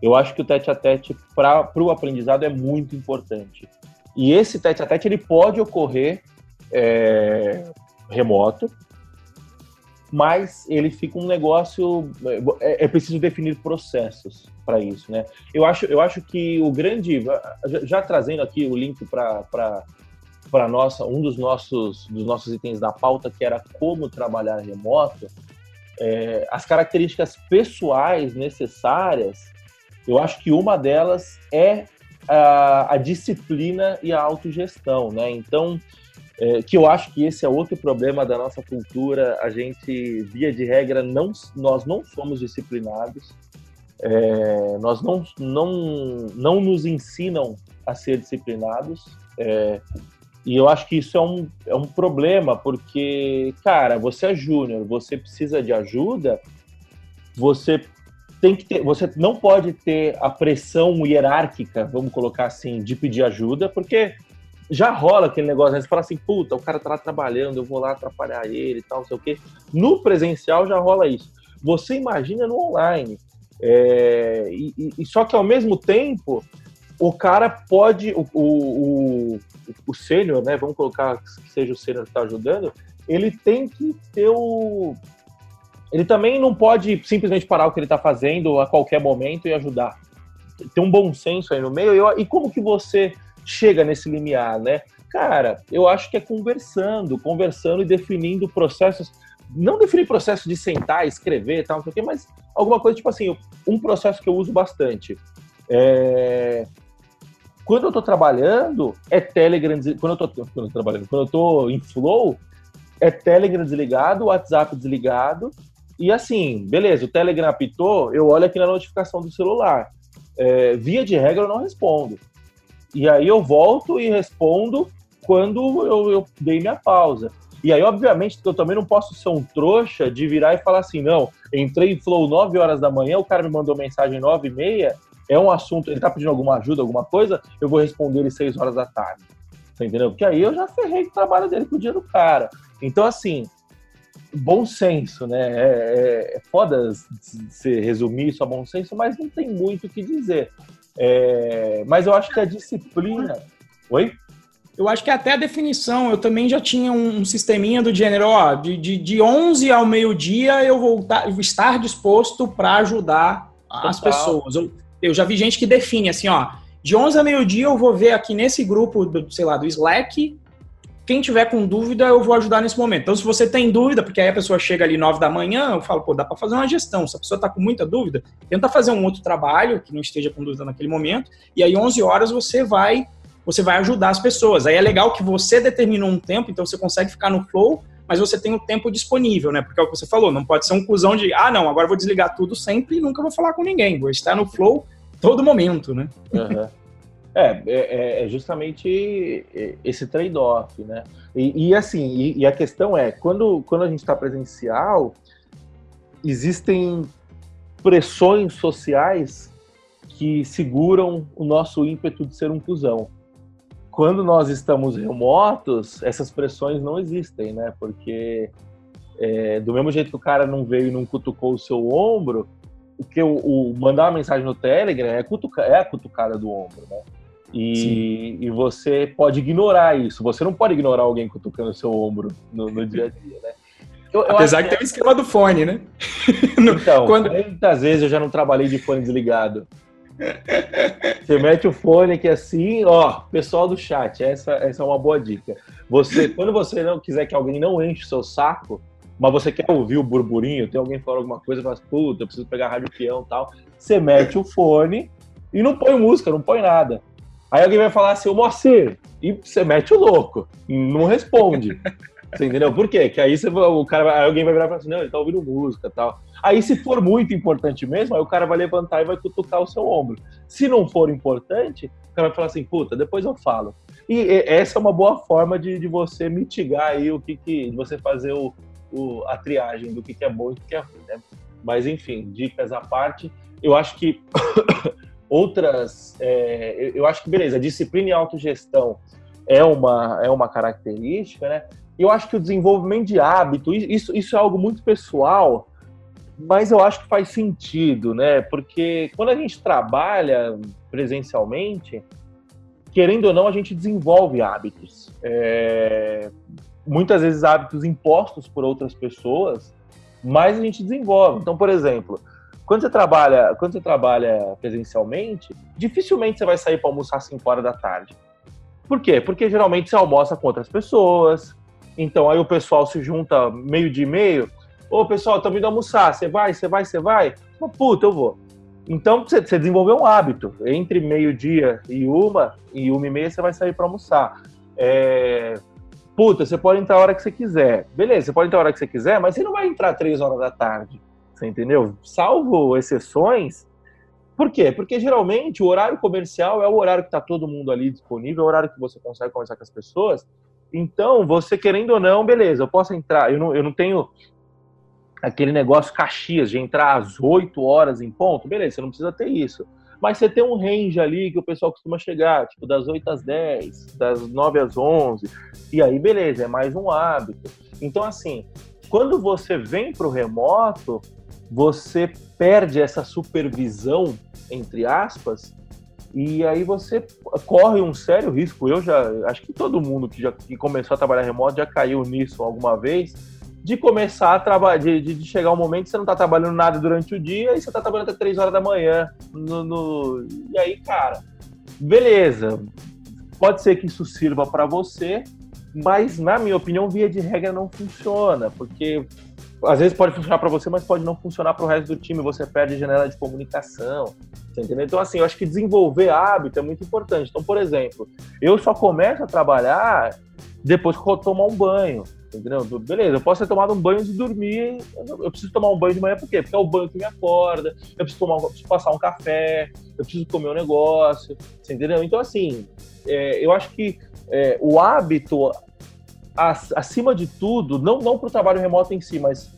Eu acho que o tete a tete para o aprendizado é muito importante. E esse tete a tete ele pode ocorrer é, remoto, mas ele fica um negócio. É, é preciso definir processos para isso, né? Eu acho, eu acho que o grande. Já, já trazendo aqui o link para para nossa um dos nossos dos nossos itens da pauta que era como trabalhar remoto é, as características pessoais necessárias eu acho que uma delas é a, a disciplina e a autogestão, né? Então, é, que eu acho que esse é outro problema da nossa cultura. A gente, via de regra, não, nós não somos disciplinados. É, nós não, não, não nos ensinam a ser disciplinados. É, e eu acho que isso é um, é um problema, porque, cara, você é júnior, você precisa de ajuda, você tem que ter, você não pode ter a pressão hierárquica, vamos colocar assim, de pedir ajuda, porque já rola aquele negócio, né? Você fala assim, puta, o cara tá lá trabalhando, eu vou lá atrapalhar ele e tal, não sei o quê. No presencial já rola isso. Você imagina no online. É, e, e, só que ao mesmo tempo, o cara pode, o, o, o, o sênior, né? Vamos colocar que seja o sênior que está ajudando, ele tem que ter o, ele também não pode simplesmente parar o que ele está fazendo a qualquer momento e ajudar. Tem um bom senso aí no meio. E como que você chega nesse limiar, né? Cara, eu acho que é conversando, conversando e definindo processos. Não definir processo de sentar, escrever e tal, não sei o quê, mas alguma coisa tipo assim, um processo que eu uso bastante. É... Quando eu estou trabalhando, é Telegram. Quando eu estou trabalhando, quando eu tô em Flow, é Telegram desligado, WhatsApp desligado e assim, beleza, o Telegram apitou, eu olho aqui na notificação do celular. É, via de regra, eu não respondo. E aí eu volto e respondo quando eu, eu dei minha pausa. E aí, obviamente, eu também não posso ser um trouxa de virar e falar assim, não, entrei em flow 9 horas da manhã, o cara me mandou mensagem 9 e meia, é um assunto, ele tá pedindo alguma ajuda, alguma coisa, eu vou responder ele 6 horas da tarde. Você entendeu? Porque aí eu já ferrei o trabalho dele com o dia do cara. Então, assim, bom senso, né? É, é, é foda se resumir isso a bom senso, mas não tem muito o que dizer. É, mas eu acho que a disciplina. Oi? Eu acho que até a definição, eu também já tinha um sisteminha do gênero, ó, de, de, de 11 ao meio-dia eu vou estar disposto para ajudar Total. as pessoas. Eu, eu já vi gente que define assim, ó, de 11 a meio-dia eu vou ver aqui nesse grupo, do, sei lá, do Slack, quem tiver com dúvida, eu vou ajudar nesse momento. Então, se você tem dúvida, porque aí a pessoa chega ali 9 da manhã, eu falo, pô, dá para fazer uma gestão. Se a pessoa está com muita dúvida, tenta fazer um outro trabalho que não esteja com dúvida naquele momento, e aí 11 horas você vai você vai ajudar as pessoas. Aí é legal que você determinou um tempo, então você consegue ficar no flow, mas você tem o tempo disponível, né? Porque é o que você falou, não pode ser um cuzão de, ah, não, agora vou desligar tudo sempre e nunca vou falar com ninguém. Vou estar no flow todo momento, né? Uhum. É, é, é, justamente esse trade-off, né? E, e assim, e, e, a questão é, quando, quando a gente está presencial, existem pressões sociais que seguram o nosso ímpeto de ser um cuzão. Quando nós estamos remotos, essas pressões não existem, né? Porque é, do mesmo jeito que o cara não veio e não cutucou o seu ombro, o que o, o mandar uma mensagem no Telegram é, cutuca, é a cutucada do ombro, né? E, e, você pode ignorar isso. Você não pode ignorar alguém cutucando o seu ombro no, no dia a dia, né? Eu, eu Apesar que, tem o esquema do fone, né? Então, Quando... muitas vezes eu já não trabalhei de fone desligado. Você mete o fone que assim, ó, pessoal do chat, essa, essa é uma boa dica. Você, quando você não quiser que alguém não enche o seu saco, mas você quer ouvir o burburinho, tem alguém falando alguma coisa, fala, puta, eu preciso pegar rádio peão e tal. Você mete o fone e não põe música, não põe nada. Aí alguém vai falar assim, ô Moacir, e você mete o louco, não responde. Você entendeu? Por quê? Que aí você, o cara, alguém vai virar e falar assim, não, ele tá ouvindo música tal. Aí se for muito importante mesmo, aí o cara vai levantar e vai cutucar o seu ombro. Se não for importante, o cara vai falar assim, puta, depois eu falo. E essa é uma boa forma de, de você mitigar aí o que, que de você fazer o, o, a triagem do que, que é bom e do que é ruim, né? Mas enfim, dicas à parte, eu acho que outras, é, eu acho que beleza, disciplina e autogestão é uma é uma característica, né? Eu acho que o desenvolvimento de hábito, isso, isso é algo muito pessoal, mas eu acho que faz sentido, né? Porque quando a gente trabalha presencialmente, querendo ou não, a gente desenvolve hábitos. É, muitas vezes hábitos impostos por outras pessoas, mas a gente desenvolve. Então, por exemplo, quando você trabalha, quando você trabalha presencialmente, dificilmente você vai sair para almoçar às 5 horas da tarde. Por quê? Porque geralmente você almoça com outras pessoas. Então aí o pessoal se junta meio de meio. Ô pessoal, tô vindo almoçar. Você vai, você vai, você vai? Puta, eu vou. Então você, você desenvolveu um hábito. Entre meio-dia e uma, e uma e meia você vai sair para almoçar. É... Puta, você pode entrar a hora que você quiser. Beleza, você pode entrar a hora que você quiser, mas você não vai entrar três horas da tarde. Você entendeu? Salvo exceções. Por quê? Porque geralmente o horário comercial é o horário que está todo mundo ali disponível, é o horário que você consegue conversar com as pessoas. Então, você querendo ou não, beleza, eu posso entrar. Eu não, eu não tenho aquele negócio Caxias de entrar às 8 horas em ponto, beleza, você não precisa ter isso. Mas você tem um range ali que o pessoal costuma chegar, tipo das 8 às 10, das 9 às 11, e aí beleza, é mais um hábito. Então, assim, quando você vem para o remoto, você perde essa supervisão, entre aspas, e aí você corre um sério risco. Eu já, acho que todo mundo que já que começou a trabalhar remoto já caiu nisso alguma vez de começar a trabalhar, de, de, chegar um momento que você não está trabalhando nada durante o dia e você está trabalhando até 3 horas da manhã. No, no... E aí, cara, beleza. Pode ser que isso sirva para você, mas na minha opinião, via de regra não funciona, porque às vezes pode funcionar para você, mas pode não funcionar para o resto do time, você perde janela de comunicação. Entendeu? Então, assim, eu acho que desenvolver hábito é muito importante. Então, por exemplo, eu só começo a trabalhar depois que eu tomar um banho. Entendeu? Beleza, eu posso ter tomado um banho de dormir. Eu preciso tomar um banho de manhã, por quê? Porque é o banho que me acorda, eu preciso, tomar, preciso passar um café, eu preciso comer um negócio. Entendeu? Então, assim, é, eu acho que é, o hábito, acima de tudo, não, não para o trabalho remoto em si, mas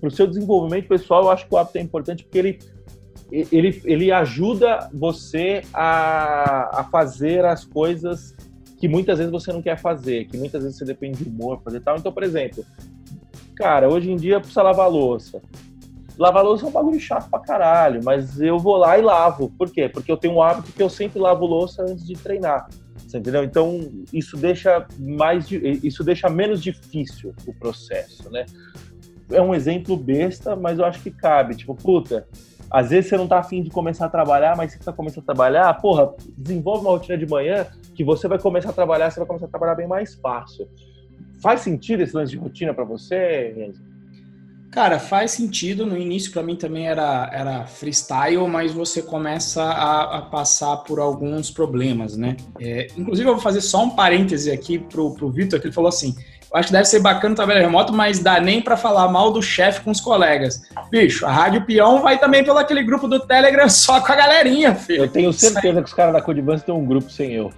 para o seu desenvolvimento pessoal, eu acho que o hábito é importante porque ele, ele, ele ajuda você a, a fazer as coisas que muitas vezes você não quer fazer, que muitas vezes você depende de humor, fazer tal. Então, por exemplo, cara, hoje em dia precisa lavar louça. Lavar louça é um bagulho chato pra caralho, mas eu vou lá e lavo. Por quê? Porque eu tenho um hábito que eu sempre lavo louça antes de treinar. Você entendeu? Então, isso deixa mais isso deixa menos difícil o processo, né? É um exemplo besta, mas eu acho que cabe. Tipo, puta, às vezes você não tá afim de começar a trabalhar, mas você tá começando a trabalhar, porra, desenvolve uma rotina de manhã que você vai começar a trabalhar, você vai começar a trabalhar bem mais fácil. Faz sentido esse lance de rotina para você? Cara, faz sentido. No início, para mim, também era, era freestyle, mas você começa a, a passar por alguns problemas, né? É, inclusive, eu vou fazer só um parêntese aqui pro, pro Vitor, que ele falou assim: acho que deve ser bacana o trabalho remoto, mas dá nem para falar mal do chefe com os colegas. Bicho, a Rádio Peão vai também pelo aquele grupo do Telegram só com a galerinha, filho. Eu tenho certeza que os caras da Codivans têm um grupo sem eu.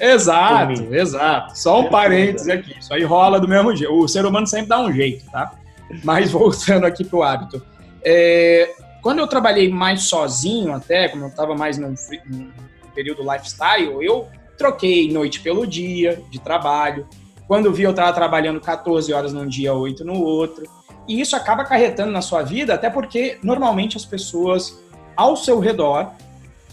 Exato, exato. Só um parênteses aqui. Isso aí rola do mesmo jeito. O ser humano sempre dá um jeito, tá? Mas voltando aqui pro hábito. É, quando eu trabalhei mais sozinho, até, como eu estava mais num, num período lifestyle, eu troquei noite pelo dia de trabalho. Quando vi, eu estava trabalhando 14 horas num dia, 8 no outro. E isso acaba acarretando na sua vida, até porque normalmente as pessoas ao seu redor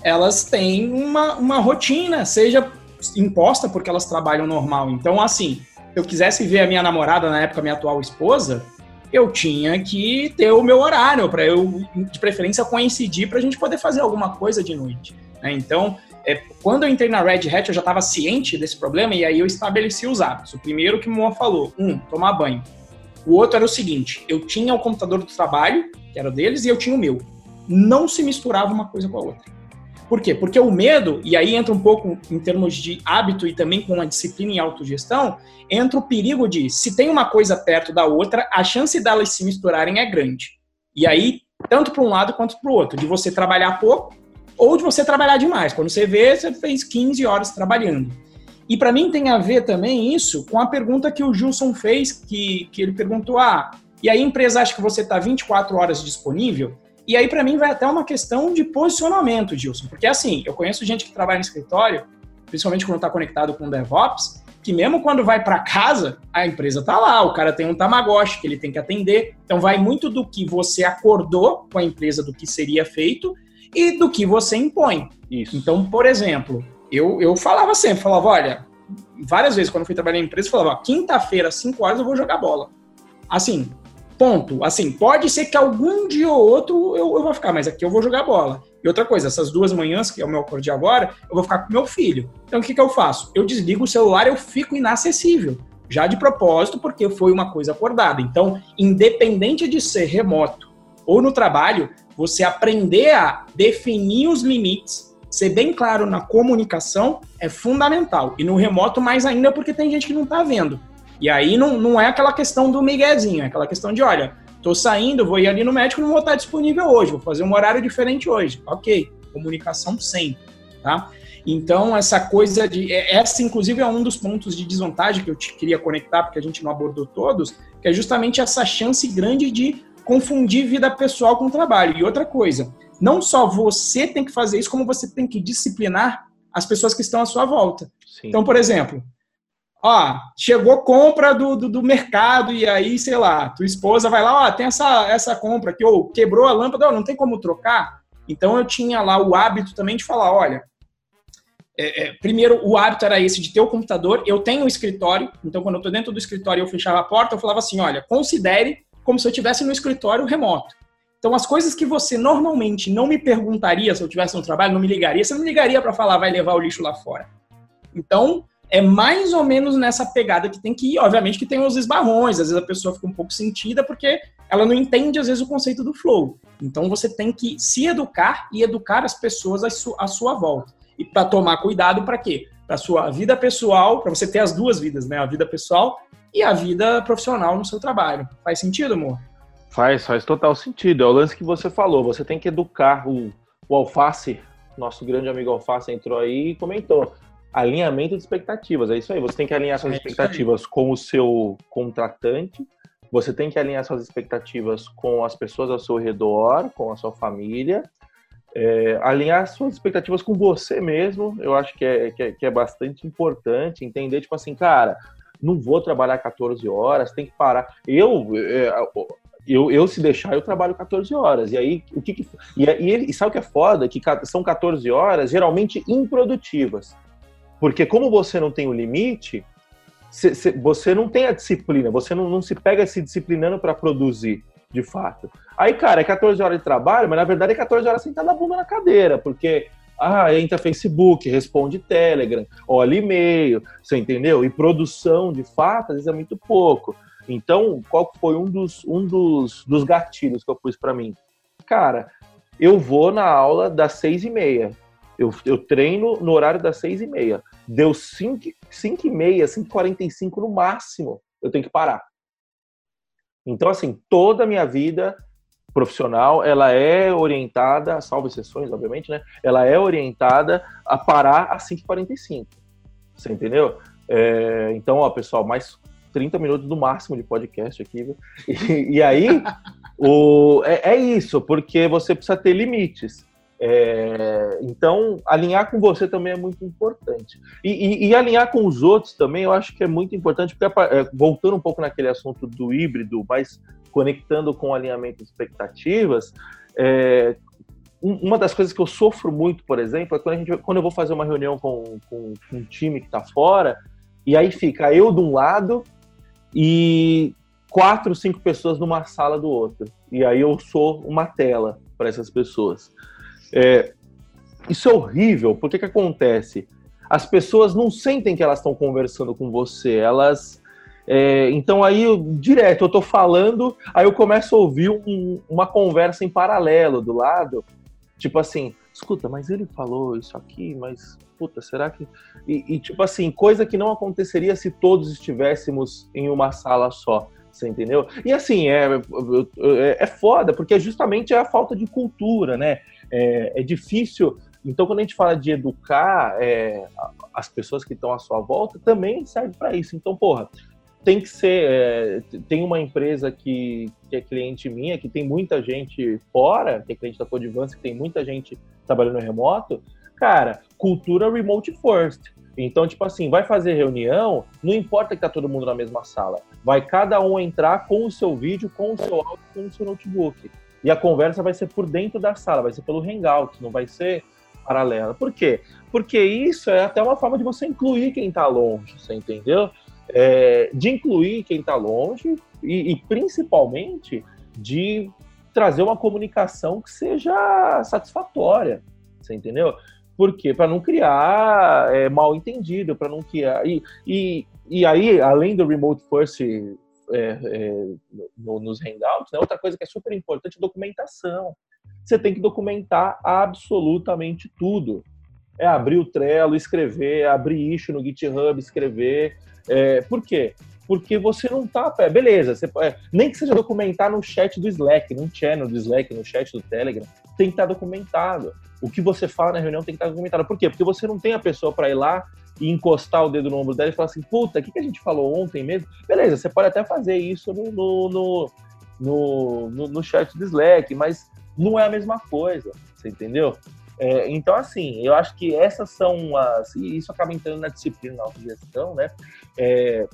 elas têm uma, uma rotina, seja imposta porque elas trabalham normal. Então, assim, eu quisesse ver a minha namorada, na época, minha atual esposa, eu tinha que ter o meu horário, para eu, de preferência, coincidir para a gente poder fazer alguma coisa de noite. Né? Então, é, quando eu entrei na Red Hat, eu já estava ciente desse problema e aí eu estabeleci os hábitos. O primeiro que o Moa falou, um, tomar banho. O outro era o seguinte: eu tinha o computador do trabalho, que era deles, e eu tinha o meu. Não se misturava uma coisa com a outra. Por quê? Porque o medo, e aí entra um pouco em termos de hábito e também com a disciplina e autogestão, entra o perigo de, se tem uma coisa perto da outra, a chance delas se misturarem é grande. E aí, tanto para um lado quanto para o outro, de você trabalhar pouco ou de você trabalhar demais. Quando você vê, você fez 15 horas trabalhando. E para mim tem a ver também isso com a pergunta que o Gilson fez, que, que ele perguntou: ah, e aí a empresa acha que você está 24 horas disponível? E aí, para mim, vai até uma questão de posicionamento, Gilson. Porque, assim, eu conheço gente que trabalha no escritório, principalmente quando está conectado com o DevOps, que mesmo quando vai para casa, a empresa tá lá, o cara tem um Tamagotchi que ele tem que atender. Então, vai muito do que você acordou com a empresa do que seria feito e do que você impõe. Isso. Então, por exemplo, eu, eu falava sempre, falava, olha, várias vezes quando eu fui trabalhar em empresa, eu falava, quinta-feira, às 5 horas, eu vou jogar bola. Assim, Ponto. Assim, pode ser que algum dia ou outro eu, eu vou ficar, mas aqui eu vou jogar bola. E outra coisa, essas duas manhãs, que é o meu acorde agora, eu vou ficar com meu filho. Então o que, que eu faço? Eu desligo o celular eu fico inacessível. Já de propósito, porque foi uma coisa acordada. Então, independente de ser remoto ou no trabalho, você aprender a definir os limites, ser bem claro na comunicação é fundamental. E no remoto, mais ainda, porque tem gente que não está vendo. E aí não, não é aquela questão do miguezinho, é aquela questão de, olha, tô saindo, vou ir ali no médico, não vou estar disponível hoje, vou fazer um horário diferente hoje. Ok, comunicação sempre, tá? Então, essa coisa de. É, essa, inclusive, é um dos pontos de desvantagem que eu te queria conectar, porque a gente não abordou todos, que é justamente essa chance grande de confundir vida pessoal com trabalho. E outra coisa, não só você tem que fazer isso, como você tem que disciplinar as pessoas que estão à sua volta. Sim. Então, por exemplo, ó, chegou compra do, do, do, mercado e aí, sei lá, tua esposa vai lá, ó, tem essa, essa compra aqui, ou quebrou a lâmpada, ó, não tem como trocar. Então eu tinha lá o hábito também de falar, olha, é, é, primeiro o hábito era esse de ter o computador, eu tenho o escritório, então quando eu tô dentro do escritório eu fechava a porta, eu falava assim, olha, considere como se eu estivesse no escritório remoto. Então, as coisas que você normalmente não me perguntaria se eu estivesse no trabalho, não me ligaria, você não me ligaria para falar, vai levar o lixo lá fora. Então, é mais ou menos nessa pegada que tem que ir. Obviamente que tem os esbarrões, às vezes a pessoa fica um pouco sentida porque ela não entende, às vezes, o conceito do flow. Então você tem que se educar e educar as pessoas à, à sua volta. E para tomar cuidado, para quê? Para sua vida pessoal, para você ter as duas vidas, né? A vida pessoal e a vida profissional no seu trabalho. Faz sentido, amor? Faz, faz total sentido. É o lance que você falou. Você tem que educar o, o Alface, nosso grande amigo Alface entrou aí e comentou alinhamento de expectativas. É isso aí. Você tem que alinhar suas é expectativas com o seu contratante, você tem que alinhar suas expectativas com as pessoas ao seu redor, com a sua família, é, alinhar suas expectativas com você mesmo. Eu acho que é, que é, que é bastante importante entender, tipo assim, cara, não vou trabalhar 14 horas, tem que parar. Eu, é, eu, eu se deixar, eu trabalho 14 horas. E aí, o que, que e, e, e sabe o que é foda? Que são 14 horas geralmente improdutivas. Porque como você não tem o limite, você não tem a disciplina, você não, não se pega se disciplinando para produzir, de fato. Aí, cara, é 14 horas de trabalho, mas na verdade é 14 horas sentado a bunda na cadeira, porque ah, entra Facebook, responde Telegram, olha e-mail, você entendeu? E produção, de fato, às vezes é muito pouco. Então, qual foi um dos, um dos, dos gatilhos que eu pus para mim? Cara, eu vou na aula das seis e meia. Eu, eu treino no horário das seis e meia. Deu cinco, cinco e meia, cinco e quarenta e cinco no máximo. Eu tenho que parar. Então, assim, toda a minha vida profissional, ela é orientada, salvo exceções, obviamente, né? Ela é orientada a parar às 5h45. Você entendeu? É, então, ó, pessoal, mais 30 minutos no máximo de podcast aqui. E, e aí, o, é, é, isso, porque você precisa ter limites. É, então, alinhar com você também é muito importante. E, e, e, alinhar com os outros também eu acho que é muito importante, porque é, voltando um pouco naquele assunto do híbrido, mas conectando com o alinhamento de expectativas, é, uma das coisas que eu sofro muito, por exemplo, é quando, gente, quando eu vou fazer uma reunião com, com, com um time que está fora, e aí fica eu de um lado e quatro, cinco pessoas numa sala do outro. E aí eu sou uma tela para essas pessoas. É, isso é horrível, porque que acontece? As pessoas não sentem que elas estão conversando com você, elas É, então aí, eu, direto, eu tô falando, aí eu começo a ouvir um, uma conversa em paralelo do lado, tipo assim, escuta, mas ele falou isso aqui, mas puta, será que. E, e, tipo assim, coisa que não aconteceria se todos estivéssemos em uma sala só. Você entendeu? E assim, é, é, é foda, porque justamente é a falta de cultura, né? É, é difícil. Então, quando a gente fala de educar é, as pessoas que estão à sua volta, também serve para isso. Então, porra, tem que ser. É, tem uma empresa que, que, é cliente minha, que tem muita gente fora, que é cliente da Codivance, que tem muita gente trabalhando remoto. Cara, cultura remote first. Então, tipo assim, vai fazer reunião, não importa que tá todo mundo na mesma sala. Vai cada um entrar com o seu vídeo, com o seu áudio, com o seu notebook. E a conversa vai ser por dentro da sala, vai ser pelo Hangout, não vai ser paralela. Por quê? Porque isso é até uma forma de você incluir quem está longe, você entendeu? é, de incluir quem está longe e, e, principalmente de trazer uma comunicação que seja satisfatória, você entendeu? Por quê? Para não criar é, mal entendido, para não criar. E, e, e aí, além do remote first é, é, no, nos hangouts, né, outra coisa que é super importante é documentação. Você tem que documentar absolutamente tudo. É abrir o Trello, escrever, abrir isso no GitHub, escrever, é, por quê? Porque você não tá. Beleza, você, é, nem que seja documentar no chat do Slack, num channel do Slack, no chat do Telegram, tem que estar tá documentado. O que você fala na reunião tem que estar tá documentado. Por quê? Porque você não tem a pessoa para ir lá e encostar o dedo no ombro dela e falar assim: puta, o que, que a gente falou ontem mesmo? Beleza, você pode até fazer isso no, no, no, no, no, chat do Slack, mas não é a mesma coisa, você entendeu? É, então, assim, eu acho que essas são as. E isso acaba entrando na disciplina na autogestão, né? É,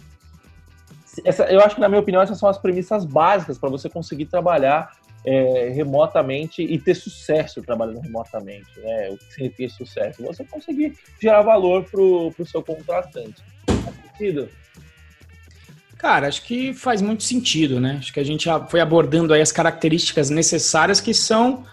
essa, eu acho que, na minha opinião, essas são as premissas básicas para você conseguir trabalhar é, remotamente e ter sucesso trabalhando remotamente. Né? O que significa sucesso? Você conseguir gerar valor para o seu contratante. Faz sentido? Cara, acho que faz muito sentido, né? Acho que a gente foi abordando aí as características necessárias que são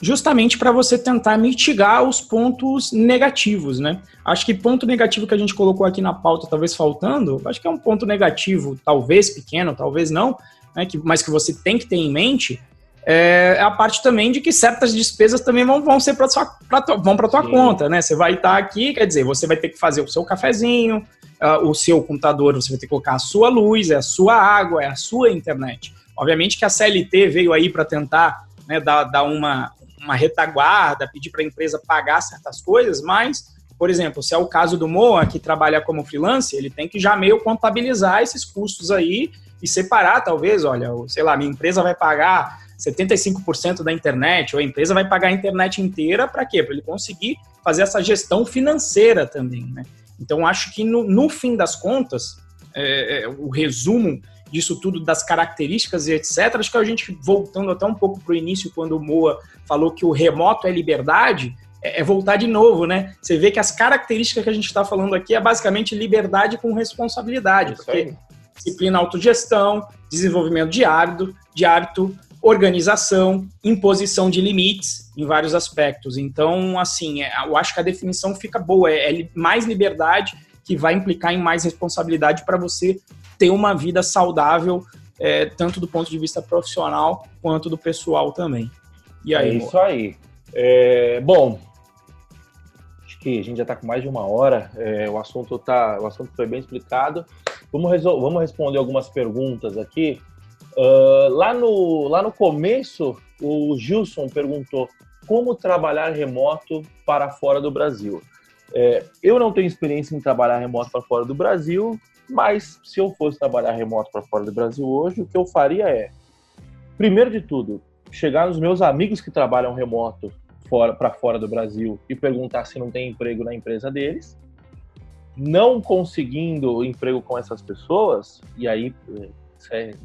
justamente para você tentar mitigar os pontos negativos, né? Acho que ponto negativo que a gente colocou aqui na pauta, talvez faltando, acho que é um ponto negativo, talvez pequeno, talvez não, né, que, mas que você tem que ter em mente, é a parte também de que certas despesas também vão, vão ser para sua pra, vão para tua Sim. conta, né? Você vai estar tá aqui, quer dizer, você vai ter que fazer o seu cafezinho, uh, o seu computador, você vai ter que colocar a sua luz, é a sua água, é a sua internet. Obviamente que a CLT veio aí para tentar né, dar, dar uma, uma retaguarda, pedir para a empresa pagar certas coisas, mas, por exemplo, se é o caso do Moa, que trabalha como freelancer, ele tem que já meio contabilizar esses custos aí e separar, talvez, olha, sei lá, minha empresa vai pagar 75% da internet, ou a empresa vai pagar a internet inteira, para quê? Para ele conseguir fazer essa gestão financeira também, né? Então, acho que no, no fim das contas, é, é, o resumo disso tudo, das características e etc. Acho que a gente, voltando até um pouco para o início, quando o Moa falou que o remoto é liberdade, é, é voltar de novo, né? Você vê que as características que a gente está falando aqui é basicamente liberdade com responsabilidade. Isso porque disciplina, autogestão, desenvolvimento de hábito, de hábito, organização, imposição de limites em vários aspectos. Então, assim, é, eu acho que a definição fica boa, é, é mais liberdade que vai implicar em mais responsabilidade para você ter uma vida saudável, é, tanto do ponto de vista profissional quanto do pessoal também. E aí, é isso aí. É, bom, acho que a gente já está com mais de uma hora. É, o assunto tá, o assunto foi bem explicado. Vamos, vamos responder algumas perguntas aqui. Uh, lá, no, lá no começo, o Gilson perguntou como trabalhar remoto para fora do Brasil. É, eu não tenho experiência em trabalhar remoto para fora do Brasil, mas se eu fosse trabalhar remoto para fora do Brasil hoje, o que eu faria é, primeiro de tudo, chegar nos meus amigos que trabalham remoto fora para fora do Brasil e perguntar se não tem emprego na empresa deles. Não conseguindo emprego com essas pessoas, e aí é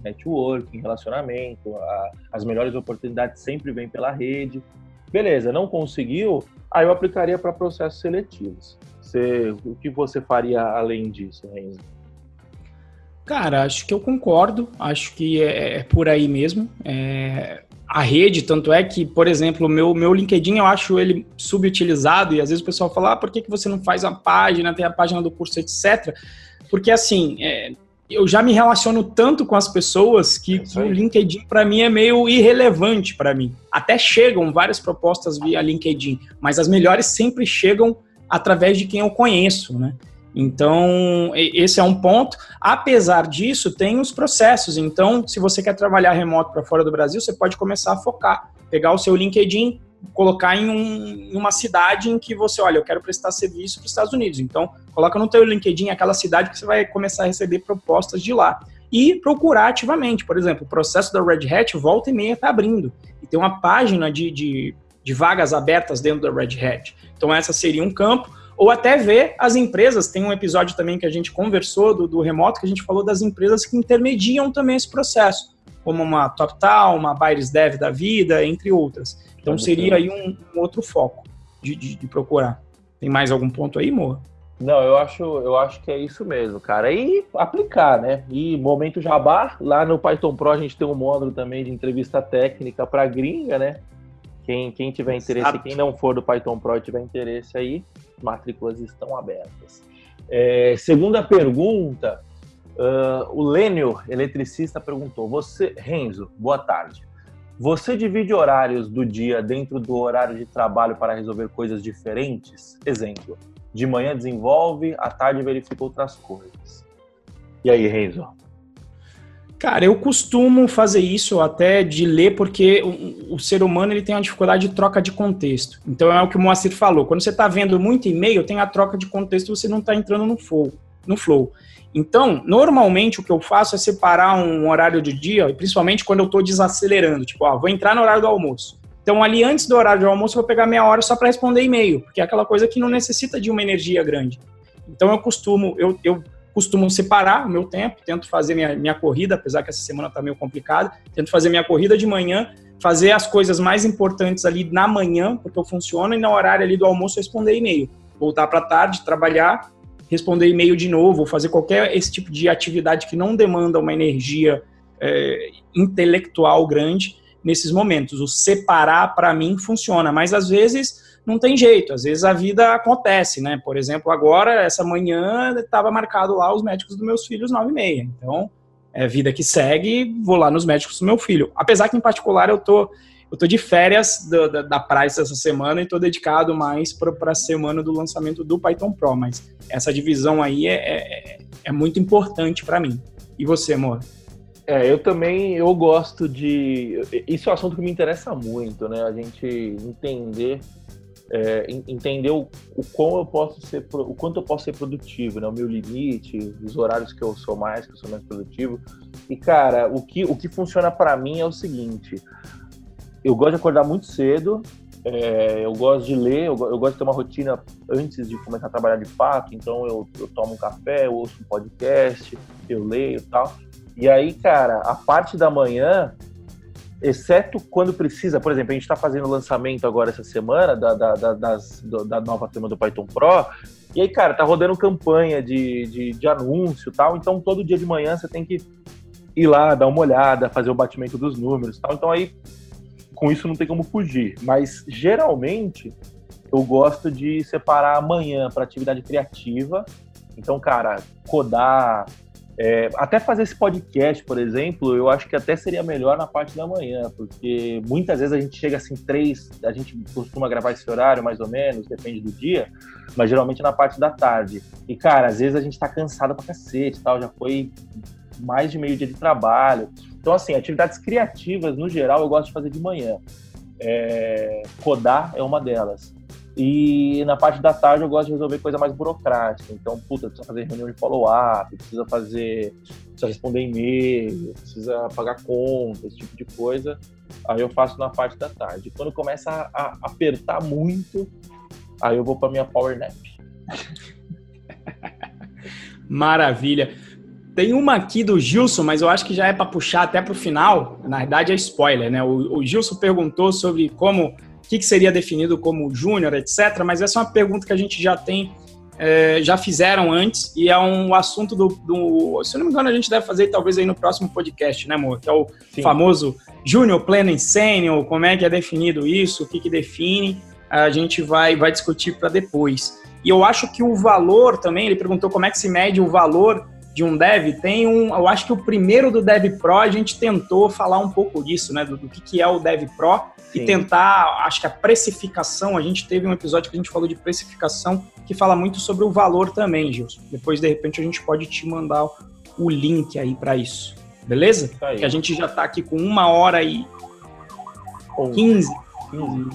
networking, relacionamento, a, as melhores oportunidades sempre vêm pela rede. Beleza, não conseguiu, aí eu aplicaria para processos seletivos. Você, o que você faria além disso, Renzo? Cara, acho que eu concordo. Acho que é, é por aí mesmo. É, a rede, tanto é que, por exemplo, meu, meu LinkedIn eu acho ele subutilizado e às vezes o pessoal fala, ah, por que, que você não faz a página, tem a página do curso, etc. Porque, assim, é, eu já me relaciono tanto com as pessoas que, é que o LinkedIn para mim é meio irrelevante para mim. Até chegam várias propostas via LinkedIn, mas as melhores sempre chegam através de quem eu conheço, né? Então, esse é um ponto. Apesar disso, tem os processos. Então, se você quer trabalhar remoto para fora do Brasil, você pode começar a focar, pegar o seu LinkedIn, colocar em, um, uma cidade em que você, olha, eu quero prestar serviço para os Estados Unidos. Então, coloca no teu LinkedIn aquela cidade que você vai começar a receber propostas de lá. E procurar ativamente. Por exemplo, o processo da Red Hat, volta e meia está abrindo. E tem uma página de, de, de vagas abertas dentro da Red Hat. Então, essa seria um campo. Ou até ver as empresas, tem um episódio também que a gente conversou do, do remoto, que a gente falou das empresas que intermediam também esse processo, como uma TopTal, uma Byres Dev da vida, entre outras. Então seria aí um, um outro foco de, de, de, procurar. Tem mais algum ponto aí, Moa? Não, eu acho, eu acho que é isso mesmo, cara. E aplicar, né? E momento jabá, lá no Python Pro a gente tem um módulo também de entrevista técnica para gringa, né? Quem, quem tiver interesse, Exato. quem não for do Python Pro e tiver interesse aí, matrículas estão abertas. É, segunda pergunta, uh, o Lênio, eletricista, perguntou: Você, Renzo, boa tarde. Você divide horários do dia dentro do horário de trabalho para resolver coisas diferentes? Exemplo, de manhã desenvolve, à tarde verifica outras coisas. E aí, Renzo? Cara, eu costumo fazer isso até de ler, porque o, o, ser humano ele tem uma dificuldade de troca de contexto. Então é o que o Moacir falou. Quando você está vendo muito e-mail, tem a troca de contexto, você não está entrando no flow, no flow. Então, normalmente o que eu faço é separar um horário de dia, principalmente quando eu estou desacelerando, tipo, ó, vou entrar no horário do almoço. Então, ali antes do horário do almoço, eu vou pegar meia hora só para responder e-mail, porque é aquela coisa que não necessita de uma energia grande. Então, eu costumo, eu, eu costumo separar o meu tempo, tento fazer minha, minha corrida, apesar que essa semana está meio complicada, tento fazer minha corrida de manhã, fazer as coisas mais importantes ali na manhã, porque eu funciono, e no horário ali do almoço responder e-mail. Voltar para tarde, trabalhar, responder e-mail de novo, fazer qualquer esse tipo de atividade que não demanda uma energia é, intelectual grande nesses momentos. O separar, para mim, funciona, mas às vezes não tem jeito, às vezes a vida acontece, né? Por exemplo, agora, essa manhã, estava marcado lá os médicos dos meus filhos, nove e meia. Então, é vida que segue, vou lá nos médicos do meu filho. Apesar que, em particular, eu tô eu tô de férias do, da, da Price essa semana e tô dedicado mais para a semana do lançamento do Python Pro, mas essa divisão aí é, é, é muito importante para mim. E você, amor? É, eu também, eu gosto de... Isso é um assunto que me interessa muito, né? A gente entender é, entender o, o quão eu posso ser, o quanto eu posso ser produtivo, né? O meu limite, os horários que eu sou mais, que eu sou menos produtivo. E cara, o que, o que funciona para mim é o seguinte: eu gosto de acordar muito cedo, é, eu gosto de ler, eu, eu, gosto de ter uma rotina antes de começar a trabalhar de fato, então eu, eu tomo um café, eu ouço um podcast, eu leio e tal. E aí, cara, a parte da manhã, exceto quando precisa, por exemplo, a gente está fazendo o lançamento agora essa semana da, da, da, das, da nova turma do Python Pro, e aí, cara, tá rodando campanha de, de, de anúncio e tal, então todo dia de manhã você tem que ir lá, dar uma olhada, fazer o batimento dos números e tal. Então aí com isso não tem como fugir. Mas geralmente eu gosto de separar amanhã para atividade criativa. Então, cara, codar, é, até fazer esse podcast, por exemplo, eu acho que até seria melhor na parte da manhã, porque muitas vezes a gente chega assim, três, a gente costuma gravar esse horário mais ou menos, depende do dia, mas geralmente na parte da tarde. E, cara, às vezes a gente tá cansado pra cacete tal, já foi mais de meio dia de trabalho. Então, assim, atividades criativas, no geral, eu gosto de fazer de manhã. É, codar é uma delas. E na parte da tarde eu gosto de resolver coisa mais burocrática. Então, puta, precisa fazer reunião de follow-up, precisa fazer. precisa responder e-mail, precisa pagar conta, esse tipo de coisa. Aí eu faço na parte da tarde. Quando começa a, a apertar muito, aí eu vou para minha power nap. Maravilha. Tem uma aqui do Gilson, mas eu acho que já é para puxar até para o final. Na verdade, é spoiler, né? O, o Gilson perguntou sobre como, o que, que, seria definido como júnior, etc. Mas essa é uma pergunta que a gente já tem, é, já fizeram antes e é um assunto do, do, se eu não me engano, a gente deve fazer talvez aí no próximo podcast, né, amor? Que é o Sim. famoso júnior, pleno e sênior. Como é que é definido isso? O que, que define? A gente vai, vai discutir para depois. E eu acho que o valor também, ele perguntou como é que se mede o valor de um dev, tem um. Eu acho que o primeiro do Dev Pro a gente tentou falar um pouco disso, né? Do, do que, que é o Dev Pro Sim. e tentar. Acho que a precificação, a gente teve um episódio que a gente falou de precificação que fala muito sobre o valor também, Gilson. Depois, de repente, a gente pode te mandar o link aí para isso. Beleza? Que a gente já está aqui com uma hora e 15, 15.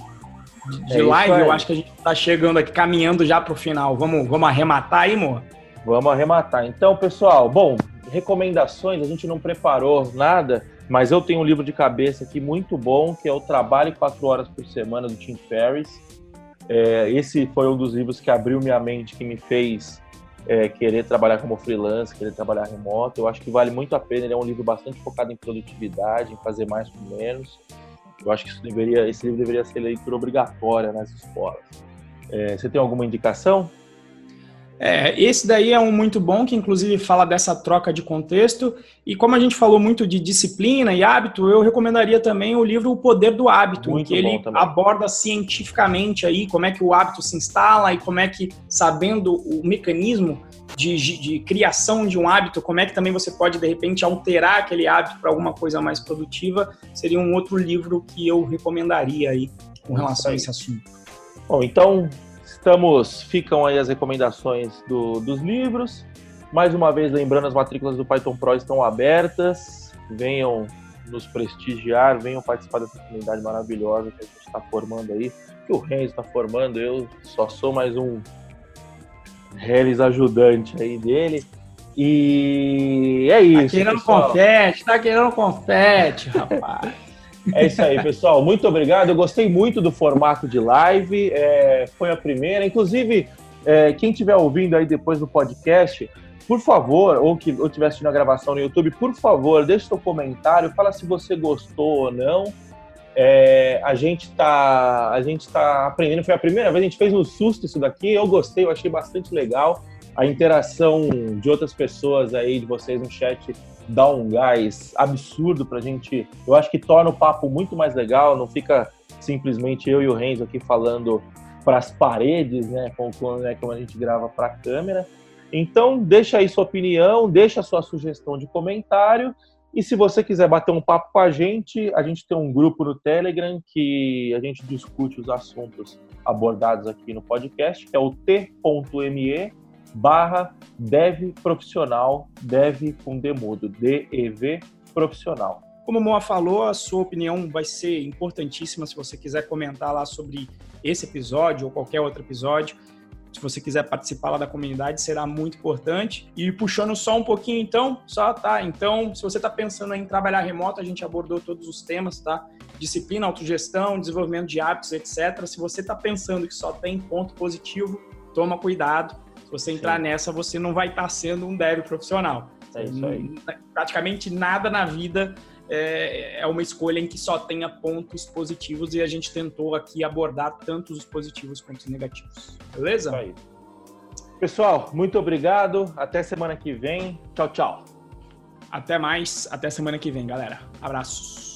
de é live. Eu acho que a gente está chegando aqui, caminhando já para o final. Vamos, vamos arrematar aí, amor? Vamos arrematar. Então, pessoal, bom, recomendações, a gente não preparou nada, mas eu tenho um livro de cabeça aqui muito bom, que é o Trabalho Quatro Horas por Semana, do Tim Ferriss. É, esse foi um dos livros que abriu minha mente, que me fez é, querer trabalhar como freelance, querer trabalhar remoto. Eu acho que vale muito a pena. Ele é um livro bastante focado em produtividade, em fazer mais com menos. Eu acho que deveria, esse livro deveria ser leitura obrigatória nas escolas. É, você tem alguma indicação? É, esse daí é um muito bom, que inclusive fala dessa troca de contexto. E como a gente falou muito de disciplina e hábito, eu recomendaria também o livro O Poder do Hábito, muito que ele também. aborda cientificamente aí como é que o hábito se instala e como é que, sabendo o mecanismo de, de criação de um hábito, como é que também você pode, de repente, alterar aquele hábito para alguma coisa mais produtiva, seria um outro livro que eu recomendaria aí com relação a esse assunto. Bom, então Estamos, ficam aí as recomendações do, dos livros. Mais uma vez, lembrando, as matrículas do Python Pro estão abertas. Venham nos prestigiar, venham participar dessa comunidade maravilhosa que a gente está formando aí, que o Renzo está formando. Eu só sou mais um Reles ajudante aí dele. E é isso. Tá querendo pessoal. confete, tá querendo confete, rapaz. É isso aí, pessoal. Muito obrigado. Eu gostei muito do formato de live. É, foi a primeira. Inclusive, é, quem estiver ouvindo aí depois do podcast, por favor, ou que ou estiver assistindo a gravação no YouTube, por favor, deixe seu comentário, fala se você gostou ou não. É, a gente está a gente tá aprendendo. Foi a primeira vez, a gente fez no susto isso daqui. Eu gostei, eu achei bastante legal a interação de outras pessoas aí, de vocês no chat, dá um gás absurdo pra gente. Eu acho que torna o papo muito mais legal, não fica simplesmente eu e o Renzo aqui falando para as paredes, né, como, né, como a gente grava para a câmera. Então, deixa aí sua opinião, deixa sua sugestão de comentário. E se você quiser bater um papo com a gente, a gente tem um grupo no Telegram que a gente discute os assuntos abordados aqui no podcast, que é o t.me barra dev profissional, dev com demudo, DEV profissional. Como o Moa falou, a sua opinião vai ser importantíssima se você quiser comentar lá sobre esse episódio ou qualquer outro episódio. Se você quiser participar lá da comunidade, será muito importante. E puxando só um pouquinho, então, só tá. Então, se você está pensando em trabalhar remoto, a gente abordou todos os temas, tá? Disciplina, autogestão, desenvolvimento de hábitos, etc. Se você está pensando que só tem ponto positivo, toma cuidado você entrar Sim. nessa, você não vai estar sendo um dev profissional. É isso aí. Praticamente nada na vida é, é uma escolha em que só tenha pontos positivos e a gente tentou aqui abordar tanto os positivos quanto os negativos. Beleza? Isso aí. Pessoal, muito obrigado. Até semana que vem. Tchau, tchau. Até mais. Até semana que vem, galera. Abraços.